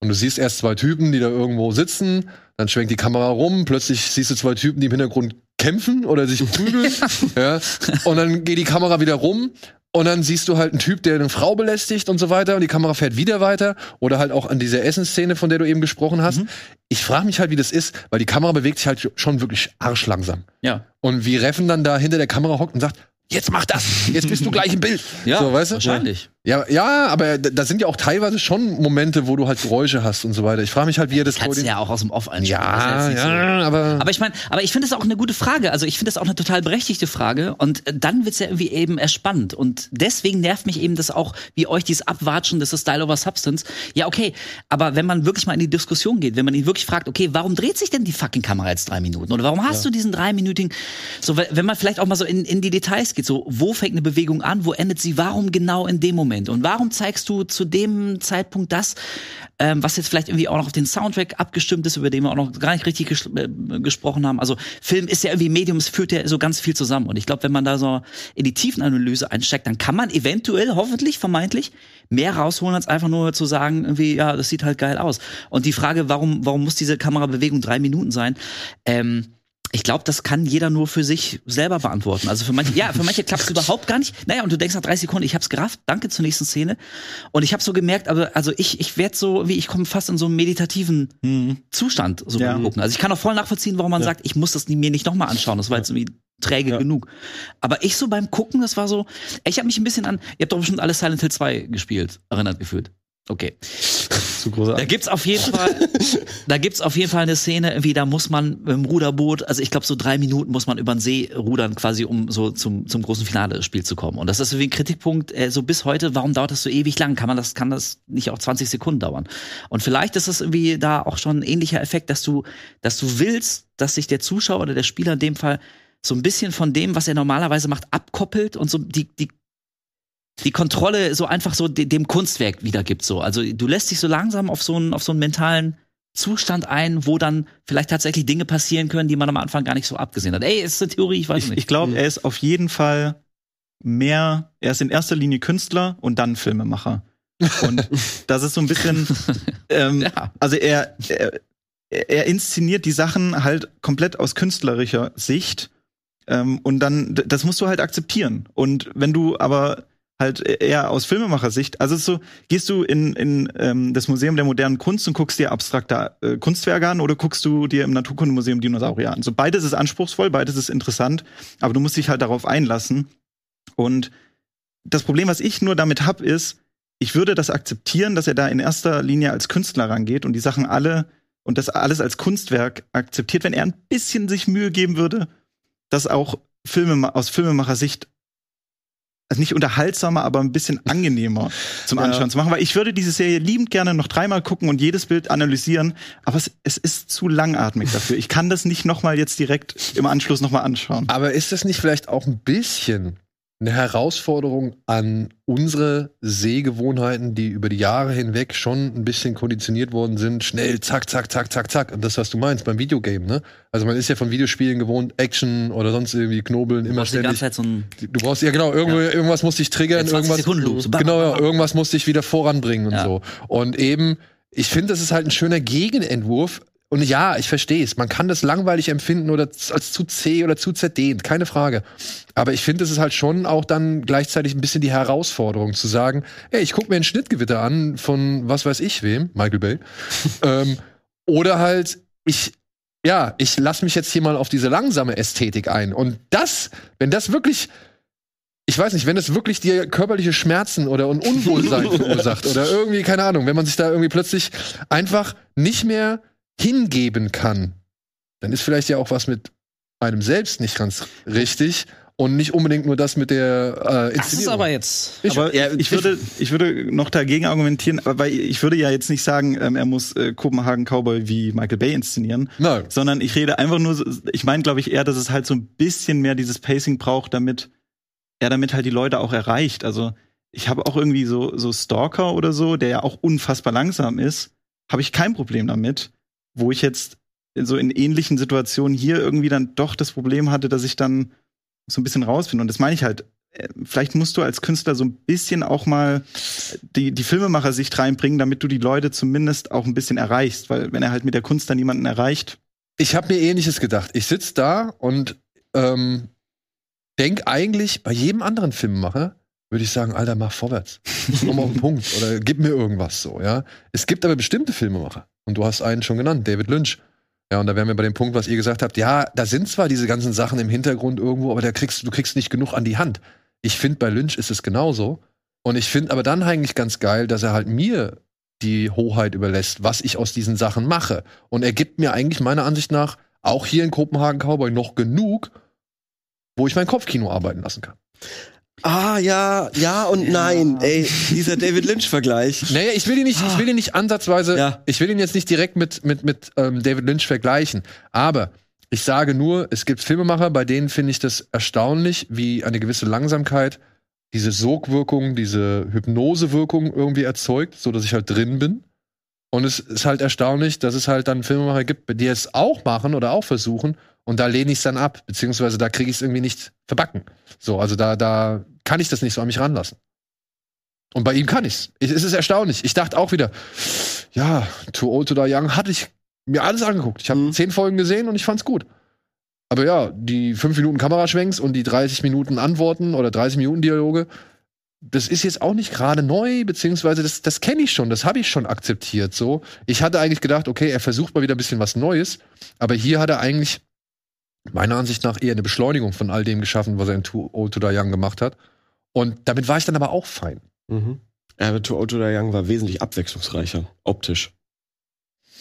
Und du siehst erst zwei Typen, die da irgendwo sitzen, dann schwenkt die Kamera rum, plötzlich siehst du zwei Typen, die im Hintergrund kämpfen oder sich prügeln. (laughs) ja. Und dann geht die Kamera wieder rum und dann siehst du halt einen Typ, der eine Frau belästigt und so weiter und die Kamera fährt wieder weiter. Oder halt auch an dieser Essensszene, von der du eben gesprochen hast. Ich frage mich halt, wie das ist, weil die Kamera bewegt sich halt schon wirklich arschlangsam. Ja. Und wie Reffen dann da hinter der Kamera hockt und sagt, jetzt mach das, jetzt bist du gleich im Bild. (laughs) Ja, so, weißt du? wahrscheinlich. Ja, ja, aber da sind ja auch teilweise schon Momente, wo du halt Geräusche hast und so weiter. Ich frage mich halt, wie er das Kannst du ja auch aus dem Off einspielen. ja, Das nicht so. ja, aber, Aber ich meine, aber ich finde es auch eine gute Frage. Also ich finde es auch eine total berechtigte Frage. Und äh, dann wird's ja irgendwie eben erspannt. Und deswegen nervt mich eben das auch, wie euch dieses Abwatschen, das ist Style over Substance. Ja, okay. Aber wenn man wirklich mal in die Diskussion geht, wenn man ihn wirklich fragt, okay, warum dreht sich denn die fucking Kamera jetzt drei Minuten? Oder warum hast du diesen dreiminütigen, so, we- wenn man vielleicht auch mal so in, in die Details geht, so, wo fängt eine Bewegung an, wo endet sie, warum genau in dem Moment? Und warum zeigst du zu dem Zeitpunkt das, ähm, was jetzt vielleicht irgendwie auch noch auf den Soundtrack abgestimmt ist, über den wir auch noch gar nicht richtig ges äh, gesprochen haben. Also Film ist ja irgendwie Medium, es führt ja so ganz viel zusammen. Und ich glaube, wenn man da so in die Tiefenanalyse einsteigt, dann kann man eventuell, hoffentlich, vermeintlich, mehr rausholen, als einfach nur zu sagen, irgendwie, ja, das sieht halt geil aus. Und die Frage, warum, warum muss diese Kamerabewegung drei Minuten sein? Ähm, ich glaube, das kann jeder nur für sich selber beantworten. Also für manche, ja, für manche klappt es (laughs) überhaupt gar nicht. Naja, und du denkst nach 30 Sekunden, ich hab's gerafft, danke zur nächsten Szene. Und ich habe so gemerkt, aber also ich, ich werde so, wie ich komme fast in so einen meditativen Zustand so Ja. beim gucken. Also ich kann auch voll nachvollziehen, warum man sagt, ich muss das mir nicht nochmal anschauen. Das war jetzt irgendwie träge genug. Aber ich so beim Gucken, das war so, ich habe mich ein bisschen an, ihr habt doch bestimmt alle Silent Hill 2 gespielt, erinnert gefühlt. Okay. Zu große Da gibt's auf jeden Fall, (laughs) da gibt's auf jeden Fall eine Szene, irgendwie, da muss man mit dem Ruderboot, also ich glaube so drei Minuten muss man über den See rudern, quasi, um so zum, zum großen Finale des Spiels zu kommen. Und das ist irgendwie ein Kritikpunkt, äh, so bis heute, warum dauert das so ewig lang? Kann man das, kann das nicht auch 20 Sekunden dauern? Und vielleicht ist es irgendwie da auch schon ein ähnlicher Effekt, dass du, dass du willst, dass sich der Zuschauer oder der Spieler in dem Fall so ein bisschen von dem, was er normalerweise macht, abkoppelt und so die, die die Kontrolle so einfach so de dem Kunstwerk wiedergibt. So. Also du lässt dich so langsam auf so einen, auf so einen mentalen Zustand ein, wo dann vielleicht tatsächlich Dinge passieren können, die man am Anfang gar nicht so abgesehen hat. Ey, ist eine Theorie, ich weiß Ich, nicht. ich glaube, er ist auf jeden Fall mehr, er ist in erster Linie Künstler und dann Filmemacher. Und (laughs) das ist so ein bisschen, ähm, Ja. also er, er, er er inszeniert die Sachen halt komplett aus künstlerischer Sicht. Ähm, und dann, das musst du halt akzeptieren. Und wenn du aber halt eher aus Filmemachersicht, also so, gehst du in, in ähm, das Museum der modernen Kunst und guckst dir abstrakte äh, Kunstwerke an oder guckst du dir im Naturkundemuseum Dinosaurier an? So beides ist anspruchsvoll, beides ist interessant, aber du musst dich halt darauf einlassen. Und das Problem, was ich nur damit hab, ist, ich würde das akzeptieren, dass er da in erster Linie als Künstler rangeht und die Sachen alle und das alles als Kunstwerk akzeptiert, wenn er ein bisschen sich Mühe geben würde, das auch Filme aus Filmemacher-Sicht also nicht unterhaltsamer, aber ein bisschen angenehmer (laughs) zum Ja. Anschauen zu machen, weil ich würde diese Serie liebend gerne noch dreimal gucken und jedes Bild analysieren, aber es, es ist zu langatmig dafür. Ich kann das nicht noch mal jetzt direkt im Anschluss noch mal anschauen. Aber ist das nicht vielleicht auch ein bisschen eine Herausforderung an unsere Sehgewohnheiten, die über die Jahre hinweg schon ein bisschen konditioniert worden sind? Schnell, zack, zack, zack, zack, zack. Und das, was du meinst beim Videogame, ne? Also man ist ja von Videospielen gewohnt, Action oder sonst irgendwie Knobeln, Du immer brauchst die ganze ständig. Zeit so ein Du brauchst ja genau, irgendwo, irgendwas muss dich triggern, Ja, 20 irgendwas, bam, genau, ja, irgendwas muss dich wieder voranbringen und Ja. so. Und eben, ich finde, das ist halt ein schöner Gegenentwurf. Und ja, ich verstehe es. Man kann das langweilig empfinden oder als zu zäh oder zu zerdehnt, keine Frage. Aber ich finde, es ist halt schon auch dann gleichzeitig ein bisschen die Herausforderung zu sagen, ey, ich gucke mir ein Schnittgewitter an von was weiß ich wem, Michael Bay. (laughs) ähm, oder halt, ich, ja, ich lasse mich jetzt hier mal auf diese langsame Ästhetik ein. Und das, wenn das wirklich ich weiß nicht, wenn es wirklich dir körperliche Schmerzen oder ein Unwohlsein (laughs) verursacht oder irgendwie, keine Ahnung, wenn man sich da irgendwie plötzlich einfach nicht mehr hingeben kann, dann ist vielleicht ja auch was mit einem selbst nicht ganz richtig und nicht unbedingt nur das mit der äh, Das ist Inszenierung. aber jetzt. Ich- aber ja, ich, würde, ich würde noch dagegen argumentieren, weil ich würde ja jetzt nicht sagen, ähm, er muss äh, Kopenhagen Cowboy wie Michael Bay inszenieren, Nein. sondern ich rede einfach nur, ich meine, glaube ich, eher, dass es halt so ein bisschen mehr dieses Pacing braucht, damit er damit halt die Leute auch erreicht. Also ich habe auch irgendwie so, so Stalker oder so, der ja auch unfassbar langsam ist, habe ich kein Problem damit, wo ich jetzt so in ähnlichen Situationen hier irgendwie dann doch das Problem hatte, dass ich dann so ein bisschen rausfinde. Und das meine ich halt, äh, vielleicht musst du als Künstler so ein bisschen auch mal die, die Filmemacher-Sicht reinbringen, damit du die Leute zumindest auch ein bisschen erreichst. Weil wenn er halt mit der Kunst dann niemanden erreicht, Ich habe mir ähnliches gedacht. Ich sitz da und ähm, denk eigentlich, bei jedem anderen Filmemacher würde ich sagen, Alter, mach vorwärts. Komm auf den Punkt oder gib mir irgendwas so, ja. Es gibt aber bestimmte Filmemacher. Und du hast einen schon genannt, David Lynch. Ja, und da wären wir bei dem Punkt, was ihr gesagt habt. Ja, da sind zwar diese ganzen Sachen im Hintergrund irgendwo, aber da kriegst, du kriegst nicht genug an die Hand. Ich finde, bei Lynch ist es genauso. Und ich finde aber dann eigentlich ganz geil, dass er halt mir die Hoheit überlässt, was ich aus diesen Sachen mache. Und er gibt mir eigentlich meiner Ansicht nach auch hier in Kopenhagen Cowboy noch genug, wo ich mein Kopfkino arbeiten lassen kann. Ah, ja, ja und nein. Ey, dieser David Lynch-Vergleich. Naja, ich will ihn nicht, ich will ihn nicht ansatzweise, Ja. ich will ihn jetzt nicht direkt mit, mit, mit ähm, David Lynch vergleichen. Aber ich sage nur, es gibt Filmemacher, bei denen finde ich das erstaunlich, wie eine gewisse Langsamkeit diese Sogwirkung, diese Hypnosewirkung irgendwie erzeugt, so dass ich halt drin bin. Und es ist halt erstaunlich, dass es halt dann Filmemacher gibt, die es auch machen oder auch versuchen. Und da lehne ich es dann ab, beziehungsweise da kriege ich es irgendwie nicht verbacken. So, also da, da kann ich das nicht so an mich ranlassen. Und bei ihm kann ich's. Ich, es ist erstaunlich. Ich dachte auch wieder, ja, Too Old to Die Young hatte ich mir alles angeguckt. Ich habe Mhm. zehn Folgen gesehen und ich fand's gut. Aber ja, die fünf Minuten Kameraschwenks und die 30 Minuten Antworten oder 30 Minuten Dialoge, das ist jetzt auch nicht gerade neu, beziehungsweise das, das kenne ich schon, das habe ich schon akzeptiert. So, ich hatte eigentlich gedacht, okay, er versucht mal wieder ein bisschen was Neues, aber hier hat er eigentlich meiner Ansicht nach eher eine Beschleunigung von all dem geschaffen, was er in Too Old to Die Young gemacht hat. Und damit war ich dann aber auch fein. Mhm. Aber Too Old to Die Young war wesentlich abwechslungsreicher, optisch.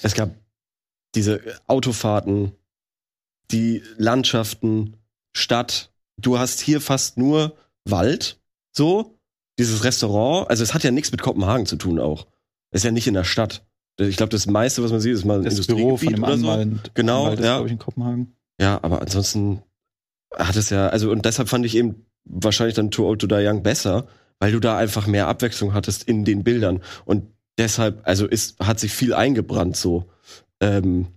Es gab diese Autofahrten, die Landschaften, Stadt. Du hast hier fast nur Wald, so. Dieses Restaurant, also es hat ja nichts mit Kopenhagen zu tun auch. Es ist ja nicht in der Stadt. Ich glaube, das meiste, was man sieht, ist mal ein das Büro von dem oder so. Anwalt. Genau, Anwalt ist, ja. glaube ich, in Kopenhagen. Ja, aber ansonsten hat es ja, also und deshalb fand ich eben wahrscheinlich dann Too Old to Die Young besser, weil du da einfach mehr Abwechslung hattest in den Bildern. Und deshalb, also ist, hat sich viel eingebrannt so. Ähm,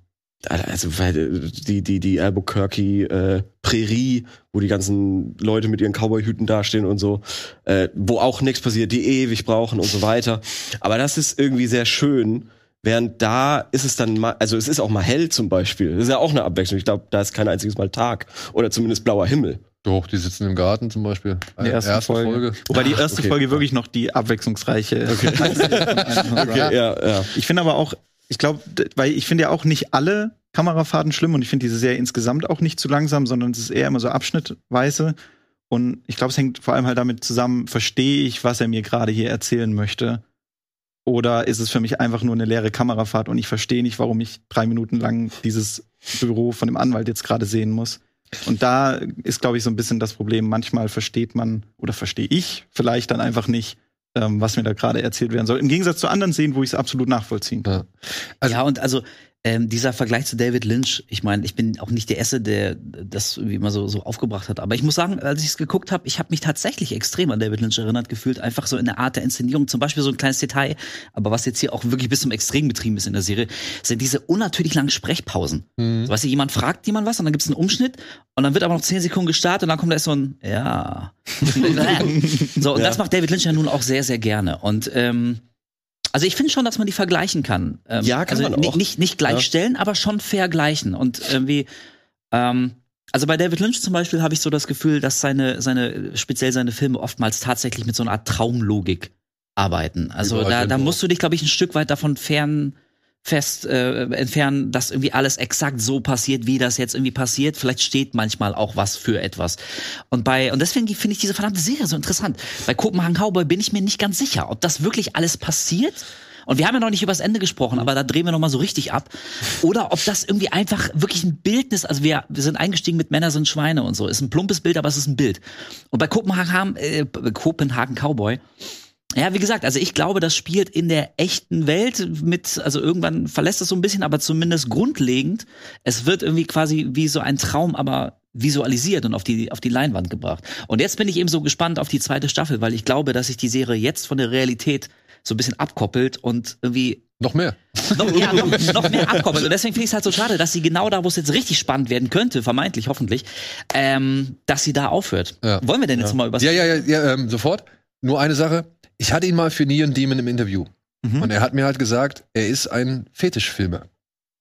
also äh, die, die, die Albuquerque äh, Prärie, wo die ganzen Leute mit ihren Cowboy-Hüten dastehen und so, äh, wo auch nichts passiert, die ewig brauchen und so weiter. Aber das ist irgendwie sehr schön, Während da ist es dann mal, also es ist auch mal hell zum Beispiel. Das ist ja auch eine Abwechslung. Ich glaube, da ist kein einziges Mal Tag. Oder zumindest blauer Himmel. Doch, die sitzen im Garten zum Beispiel. In der ersten Folge. Wobei die erste okay. Folge wirklich noch die abwechslungsreiche. Okay, (laughs) (laughs) ja, ja. Ich finde aber auch, ich glaube, weil ich finde ja auch nicht alle Kamerafahrten schlimm und ich finde diese Serie insgesamt auch nicht zu langsam, sondern es ist eher immer so abschnittweise. Und ich glaube, es hängt vor allem halt damit zusammen, verstehe ich, was er mir gerade hier erzählen möchte. Oder ist es für mich einfach nur eine leere Kamerafahrt und ich verstehe nicht, warum ich drei Minuten lang dieses Büro von dem Anwalt jetzt gerade sehen muss. Und da ist, glaube ich, so ein bisschen das Problem. Manchmal versteht man oder verstehe ich vielleicht dann einfach nicht, ähm, was mir da gerade erzählt werden soll. Im Gegensatz zu anderen Szenen, wo ich es absolut nachvollziehen kann. Ja. Also- ja, und also ähm, dieser Vergleich zu David Lynch, ich meine, ich bin auch nicht der Erste, der das wie immer so, so aufgebracht hat. Aber ich muss sagen, als ich es geguckt habe, ich habe mich tatsächlich extrem an David Lynch erinnert gefühlt. Einfach so in der Art der Inszenierung. Zum Beispiel so ein kleines Detail, aber was jetzt hier auch wirklich bis zum Extrem betrieben ist in der Serie, sind diese unnatürlich langen Sprechpausen. Mhm. So, weißt du, jemand fragt jemand was und dann gibt es einen Umschnitt und dann wird aber noch zehn Sekunden gestartet und dann kommt da erst so ein Ja. (laughs) so, und das macht David Lynch ja nun auch sehr, sehr gerne. Und ähm, also ich finde schon, dass man die vergleichen kann. Ähm, Ja, kann also man auch. Nicht, nicht gleichstellen, aber schon vergleichen. Und irgendwie, ähm, also bei David Lynch zum Beispiel habe ich so das Gefühl, dass seine, seine, speziell seine Filme oftmals tatsächlich mit so einer Art Traumlogik arbeiten. Also Überall da, da musst du dich, glaube ich, ein Stück weit davon fern fest äh, entfernen, dass irgendwie alles exakt so passiert, wie das jetzt irgendwie passiert. Vielleicht steht manchmal auch was für etwas. Und bei und deswegen finde ich diese verdammte Serie so interessant. Bei Copenhagen Cowboy bin ich mir nicht ganz sicher, ob das wirklich alles passiert. Und wir haben ja noch nicht übers Ende gesprochen, aber da drehen wir noch mal so richtig ab. Oder ob das irgendwie einfach wirklich ein Bildnis, also wir, wir sind eingestiegen mit Männer sind Schweine und so. Ist ein plumpes Bild, aber es ist ein Bild. Und bei Kopenhagen, äh, Copenhagen Cowboy, ja, wie gesagt, also ich glaube, das spielt in der echten Welt mit, also irgendwann verlässt es so ein bisschen, aber zumindest grundlegend. Es wird irgendwie quasi wie so ein Traum, aber visualisiert und auf die, auf die Leinwand gebracht. Und jetzt bin ich eben so gespannt auf die zweite Staffel, weil ich glaube, dass sich die Serie jetzt von der Realität so ein bisschen abkoppelt und irgendwie Noch mehr. noch, ja, noch, (laughs) noch mehr abkoppelt. Und deswegen finde ich es halt so schade, dass sie genau da, wo es jetzt richtig spannend werden könnte, vermeintlich, hoffentlich, ähm, dass sie da aufhört. Ja. Wollen wir denn jetzt mal über Ja, ja, ja, ja ähm, sofort. Nur eine Sache. Ich hatte ihn mal für Neon Demon im Interview. Mhm. Und er hat mir halt gesagt, er ist ein Fetischfilmer.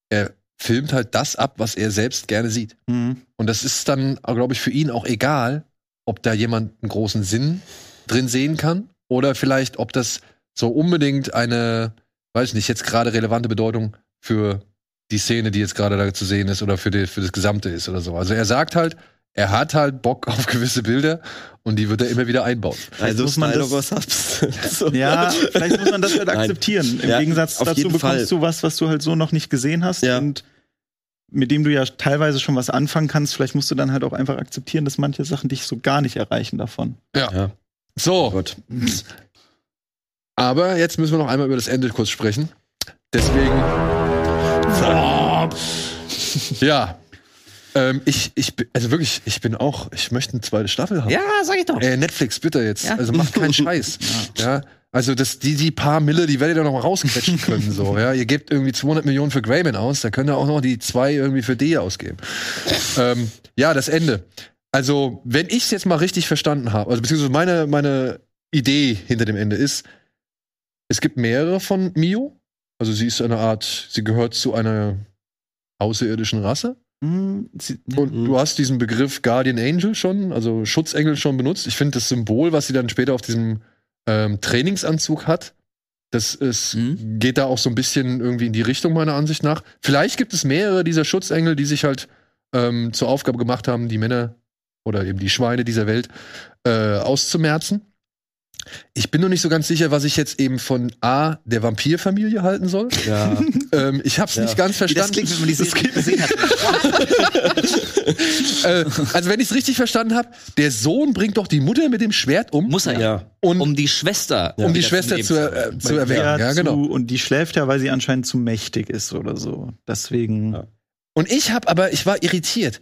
Er filmt halt das ab, was er selbst gerne sieht. Mhm. Und das ist dann, glaube ich, für ihn auch egal, ob da jemand einen großen Sinn drin sehen kann oder vielleicht, ob das so unbedingt eine, weiß ich nicht, jetzt gerade relevante Bedeutung für die Szene, die jetzt gerade da zu sehen ist oder für, die, für das Gesamte ist oder so. Also er sagt halt, er hat halt Bock (laughs) auf gewisse Bilder und die wird er immer wieder einbauen. Also muss man Style das-. So. (laughs) (laughs) Ja, vielleicht muss man das halt Nein. akzeptieren. Im Ja, Gegensatz dazu bekommst Fall. du was, was du halt so noch nicht gesehen hast Ja. und mit dem du ja teilweise schon was anfangen kannst. Vielleicht musst du dann halt auch einfach akzeptieren, dass manche Sachen dich so gar nicht erreichen davon. Ja. So, Gut. aber jetzt müssen wir noch einmal über das Ende kurz sprechen. Deswegen. Ja. Ähm, ich, ich, bin- also wirklich, ich bin auch, ich möchte eine zweite Staffel haben. Ja, sag ich doch. Äh, Netflix, bitte jetzt. Ja. Also macht keinen (laughs) Scheiß. ja. Also das, die, die paar Mille, die werdet ihr noch mal rausquetschen (laughs) können. so, ja. Ihr gebt irgendwie 200 Millionen für Grayman aus, da könnt ihr auch noch die zwei irgendwie für die ausgeben. ähm, ja, das Ende. Also, wenn ich es jetzt mal richtig verstanden habe, also beziehungsweise meine, meine Idee hinter dem Ende ist, es gibt mehrere von Mio. Also sie ist eine Art, sie gehört zu einer außerirdischen Rasse. Hm, Und Mhm. du hast diesen Begriff Guardian Angel schon, also Schutzengel schon benutzt. Ich finde das Symbol, was sie dann später auf diesem ähm, Trainingsanzug hat, das ist, Mhm. geht da auch so ein bisschen irgendwie in die Richtung meiner Ansicht nach. Vielleicht gibt es mehrere dieser Schutzengel, die sich halt ähm, zur Aufgabe gemacht haben, die Männer oder eben die Schweine dieser Welt äh, auszumerzen. Ich bin nur nicht so ganz sicher, was ich jetzt eben von A, der Vampirfamilie halten soll. Ja. (laughs) Ähm, ich habe es Ja. nicht ganz Wie das verstanden. klingt, wenn man die Serie gesehen hat. (laughs) äh, also wenn ich es richtig verstanden habe, der Sohn bringt doch die Mutter mit dem Schwert um, Muss er ja. und, Um die Schwester. um die Schwester zu, äh, zu erwecken. Ja, genau. zu, und die schläft ja, weil sie anscheinend zu mächtig ist oder so. Deswegen. Ja. Und ich habe aber, ich war irritiert.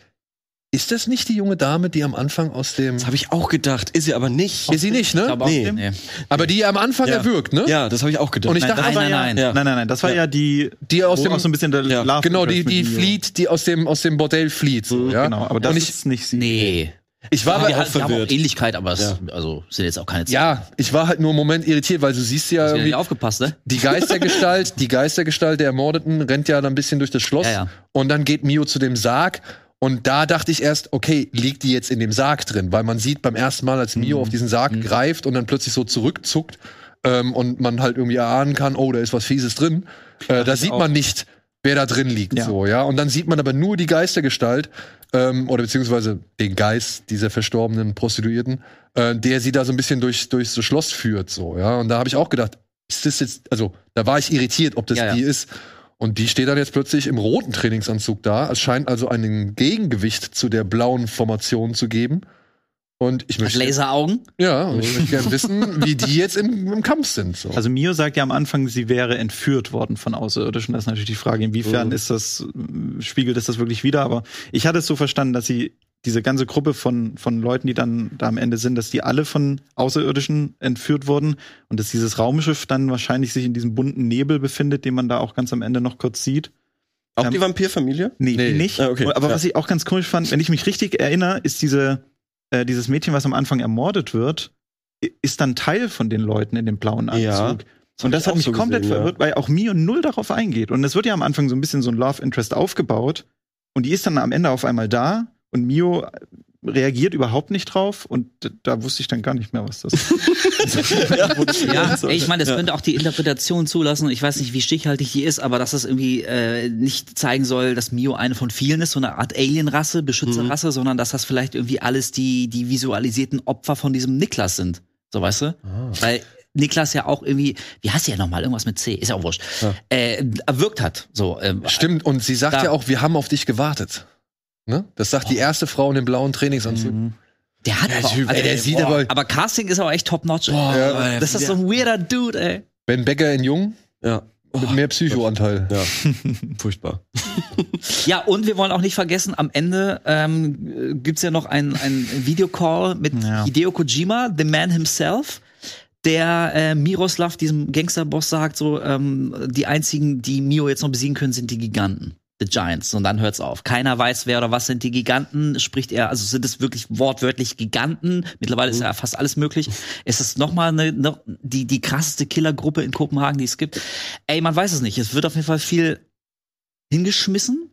Ist das nicht die junge Dame, die am Anfang aus dem. Das habe ich auch gedacht. Ist sie aber nicht. Ist sie nicht, ne? Aber auch, Nee. nee. Aber die am Anfang Ja. erwürgt, ne? Ja, das habe ich auch gedacht. Und ich Nein, dachte, das war nein, nein. Ja. nein, nein, nein, das war Ja. ja die, die aus dem. auch so ein bisschen der Ja. Love Genau, die, die flieht, die aus dem, aus dem Bordell flieht. So, ja? Genau, aber das ich, ist nicht sie. Nee. Ich war Aber aber auch halt, die haben auch verwirrt. Ähnlichkeit, aber es, Ja. also sind jetzt auch keine ja, ich war halt nur einen Moment irritiert, weil du siehst ja irgendwie nicht aufgepasst, ne? die Geistergestalt, die Geistergestalt der Ermordeten rennt ja dann ein bisschen durch das Schloss Ja, ja. und dann geht Mio zu dem Sarg und da dachte ich erst, okay, liegt die jetzt in dem Sarg drin, weil man sieht beim ersten Mal, als Mio auf diesen Sarg greift und dann plötzlich so zurückzuckt ähm, und man halt irgendwie erahnen kann, oh, da ist was Fieses drin. Äh, da sieht auch. man nicht, wer da drin liegt, Ja. so ja. Und dann sieht man aber nur die Geistergestalt ähm, oder beziehungsweise den Geist dieser verstorbenen Prostituierten, äh, der sie da so ein bisschen durch durchs so Schloss führt, so ja. Und da habe ich auch gedacht, ist das jetzt, also da war ich irritiert, ob das Ja, ja. die ist. Und die steht dann jetzt plötzlich im roten Trainingsanzug da. Es scheint also ein Gegengewicht zu der blauen Formation zu geben. Und ich möchte, Laseraugen. ja, und ich möchte gerne wissen, wie die jetzt im, im Kampf sind. So. Also Mio sagt ja am Anfang, sie wäre entführt worden von Außerirdischen. Das ist natürlich die Frage, inwiefern Mhm. ist das, spiegelt es das wirklich wieder? Aber ich hatte es so verstanden, dass sie diese ganze Gruppe von, von Leuten, die dann da am Ende sind, dass die alle von Außerirdischen entführt wurden und dass dieses Raumschiff dann wahrscheinlich sich in diesem bunten Nebel befindet, den man da auch ganz am Ende noch kurz sieht. Auch Ähm, die Vampirfamilie? Nee, Nee. die nicht. Ah, okay. Aber Ja. was ich auch ganz komisch fand, wenn ich mich richtig erinnere, ist diese, äh, dieses Mädchen, was am Anfang ermordet wird, ist dann Teil von den Leuten in dem blauen Anzug. Ja, Und hab das hat mich so komplett gesehen, ja. verwirrt, weil auch Mio null darauf eingeht. Und es wird ja am Anfang so ein bisschen so ein Love Interest aufgebaut. Und die ist dann am Ende auf einmal da und Mio reagiert überhaupt nicht drauf und da wusste ich dann gar nicht mehr, was das (laughs) Ja, so. (laughs) ey, ich meine, das könnte auch die Interpretation zulassen. Ich weiß nicht, wie stichhaltig die ist, aber dass das irgendwie äh, nicht zeigen soll, dass Mio eine von vielen ist, so eine Art Alien-Rasse, Beschützerrasse, sondern dass das vielleicht irgendwie alles die, die visualisierten Opfer von diesem Niklas sind. So, weißt du? Weil Niklas ja auch irgendwie, wie heißt der nochmal? Irgendwas mit C, ist ja auch wurscht. Äh, erwirkt hat. So, ähm, Stimmt, und sie sagt Da- ja auch, wir haben auf dich gewartet. Ne? Das sagt die erste Frau in dem blauen Trainingsanzug. Der hat Der aber, auch- Typ, ey, der sieht boah, aber- aber Casting ist aber echt top notch. Ja. das ist so ein weirder Dude, ey. Ben Becker in Jung Ja. mit mehr Psychoanteil. Ja. (laughs) Furchtbar. Ja, und wir wollen auch nicht vergessen, am Ende ähm, äh, gibt's ja noch einen ein Videocall mit Ja. Hideo Kojima, the man himself, der äh, Miroslav, diesem Gangsterboss, sagt so, ähm, die einzigen, die Mio jetzt noch besiegen können, sind die Giganten. The Giants. Und dann hört's auf. Keiner weiß, wer oder was sind die Giganten. Spricht er, also sind es wirklich wortwörtlich Giganten? Mittlerweile ist ja fast alles möglich. Ist es nochmal eine, noch die, die krasseste Killergruppe in Kopenhagen, die es gibt? Ey, man weiß es nicht. Es wird auf jeden Fall viel hingeschmissen.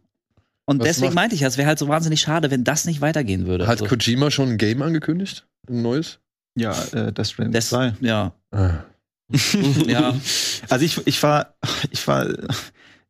Und Was deswegen macht- meinte ich, es wäre halt so wahnsinnig schade, wenn das nicht weitergehen würde. Hat Also, Kojima schon ein Game angekündigt? Ein neues? ja, äh, das Stranding das, 2. ja, Ah. (laughs) ja. (laughs) Also ich, ich war, ich war,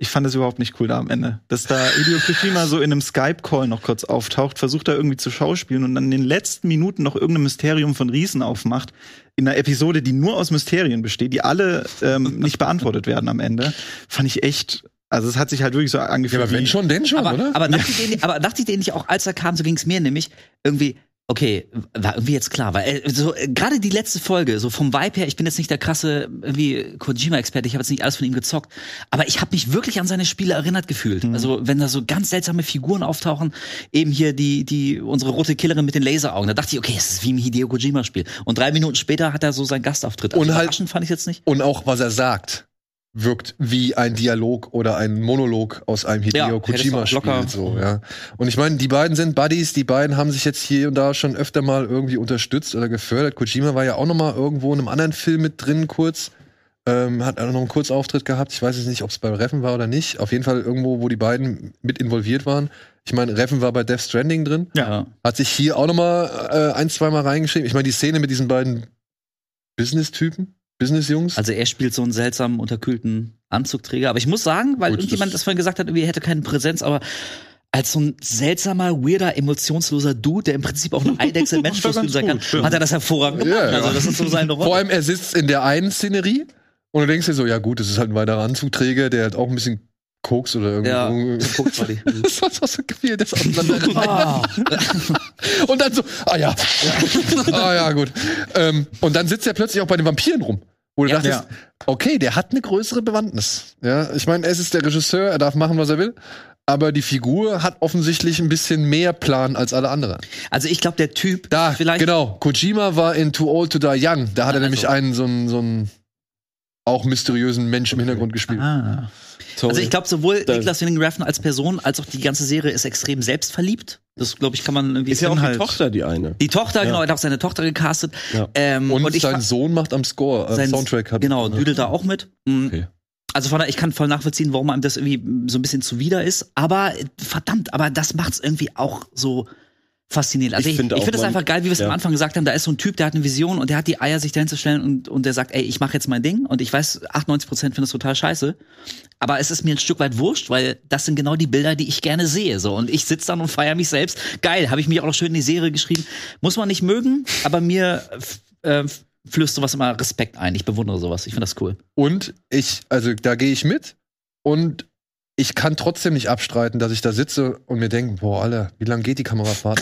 ich fand es überhaupt nicht cool da am Ende. Dass da Hideo Kojima so in einem Skype-Call noch kurz auftaucht, versucht da irgendwie zu schauspielen und dann in den letzten Minuten noch irgendein Mysterium von Riesen aufmacht. In einer Episode, die nur aus Mysterien besteht, die alle ähm, (laughs) nicht beantwortet werden am Ende. Fand ich echt, also es hat sich halt wirklich so Ja, angefühlt. aber wenn schon, denn schon, aber, oder? aber dachte ich den, aber dachte ich den nicht auch, als er kam, so ging's mir nämlich irgendwie. Okay, war irgendwie jetzt klar, weil äh, so äh, gerade die letzte Folge, so vom Vibe her, ich bin jetzt nicht der krasse irgendwie Kojima-Experte, ich habe jetzt nicht alles von ihm gezockt, aber ich habe mich wirklich an seine Spiele erinnert gefühlt. Mhm. Also wenn da so ganz seltsame Figuren auftauchen, eben hier die die unsere rote Killerin mit den Laseraugen, da dachte ich, okay, es ist wie im Hideo Kojima-Spiel. Und drei Minuten später hat er so seinen Gastauftritt. Also Und halt- fand ich jetzt nicht. Und auch was er sagt, wirkt wie ein Dialog oder ein Monolog aus einem Ja, Hideo du Kojima Spiel. locker- So, ja. Und ich meine, die beiden sind Buddies, die beiden haben sich jetzt hier und da schon öfter mal irgendwie unterstützt oder gefördert. Kojima war ja auch noch mal irgendwo in einem anderen Film mit drin kurz. Ähm, hat auch noch einen Kurzauftritt gehabt. Ich weiß jetzt nicht, ob es bei Reffen war oder nicht. Auf jeden Fall irgendwo, wo die beiden mit involviert waren. Ich meine, Reffen war bei Death Stranding drin. Ja. Hat sich hier auch noch mal äh, ein, zwei Mal reingeschrieben. Ich meine, die Szene mit diesen beiden Business-Typen, Business-Jungs. Also er spielt so einen seltsamen, unterkühlten Anzugträger. Aber ich muss sagen, weil Gut, irgendjemand das- das vorhin gesagt hat, irgendwie er hätte keine Präsenz, aber als so ein seltsamer, weirder, emotionsloser Dude, der im Prinzip auch ein Eidechse menschlos ganz sein kann, stimmt. hat er das hervorragend gemacht. Ja, ja. Also das ist so seine Rolle. Vor allem, er sitzt in der einen Szenerie und du denkst dir so, ja gut, das ist halt ein weiterer Anzugträger, der halt auch ein bisschen Koks oder irgendwie. Ja, (laughs) die. (laughs) Das war so gefühlt, das auseinander. (laughs) Ah. und dann so, ah ja. ah ja, gut. Ähm, und dann sitzt er plötzlich auch bei den Vampiren rum. Wo du Ja. dachtest, okay, der hat eine größere Bewandtnis. Ja, ich meine, es ist der Regisseur, er darf machen, was er will. Aber die Figur hat offensichtlich ein bisschen mehr Plan als alle anderen. Also ich glaube, der Typ, Da, vielleicht, genau. Kojima war in Too Old to Die Young. Da hat er Also. nämlich einen so einen, so einen auch mysteriösen Mensch im Hintergrund gespielt. Ah. Also ich glaube, sowohl Da- Niklas Winding Refn als Person als auch die ganze Serie ist extrem selbstverliebt. Das, glaube ich, kann man irgendwie. Ist ja auch die. Tochter, die eine. die Tochter, genau, er hat auch seine Tochter gecastet. Ja. Ähm, Und, ich sein Sohn macht am Score, äh, sein- Soundtrack hat. Genau, düdelt da auch mit. Mhm. Okay. Also von daher, ich kann voll nachvollziehen, warum einem das irgendwie so ein bisschen zuwider ist. Aber verdammt, aber das macht's irgendwie auch so faszinierend. Also Ich ich, ich finde auch, das einfach geil, wie wir es ja. am Anfang gesagt haben. Da ist so ein Typ, der hat eine Vision und der hat die Eier, sich dahin zu stellen und, und der sagt, ey, ich mache jetzt mein Ding. Und ich weiß, 98 Prozent finden das total scheiße. Aber es ist mir ein Stück weit wurscht, weil das sind genau die Bilder, die ich gerne sehe. So und ich sitze dann und feiere mich selbst. Geil, habe ich mich auch noch schön in die Serie geschrieben. Muss man nicht mögen, aber mir äh, flößt sowas immer Respekt ein. Ich bewundere sowas. Ich finde das cool. Und ich, also da gehe ich mit und ich kann trotzdem nicht abstreiten, dass ich da sitze und mir denke, boah, Alter, wie lange geht die Kamerafahrt?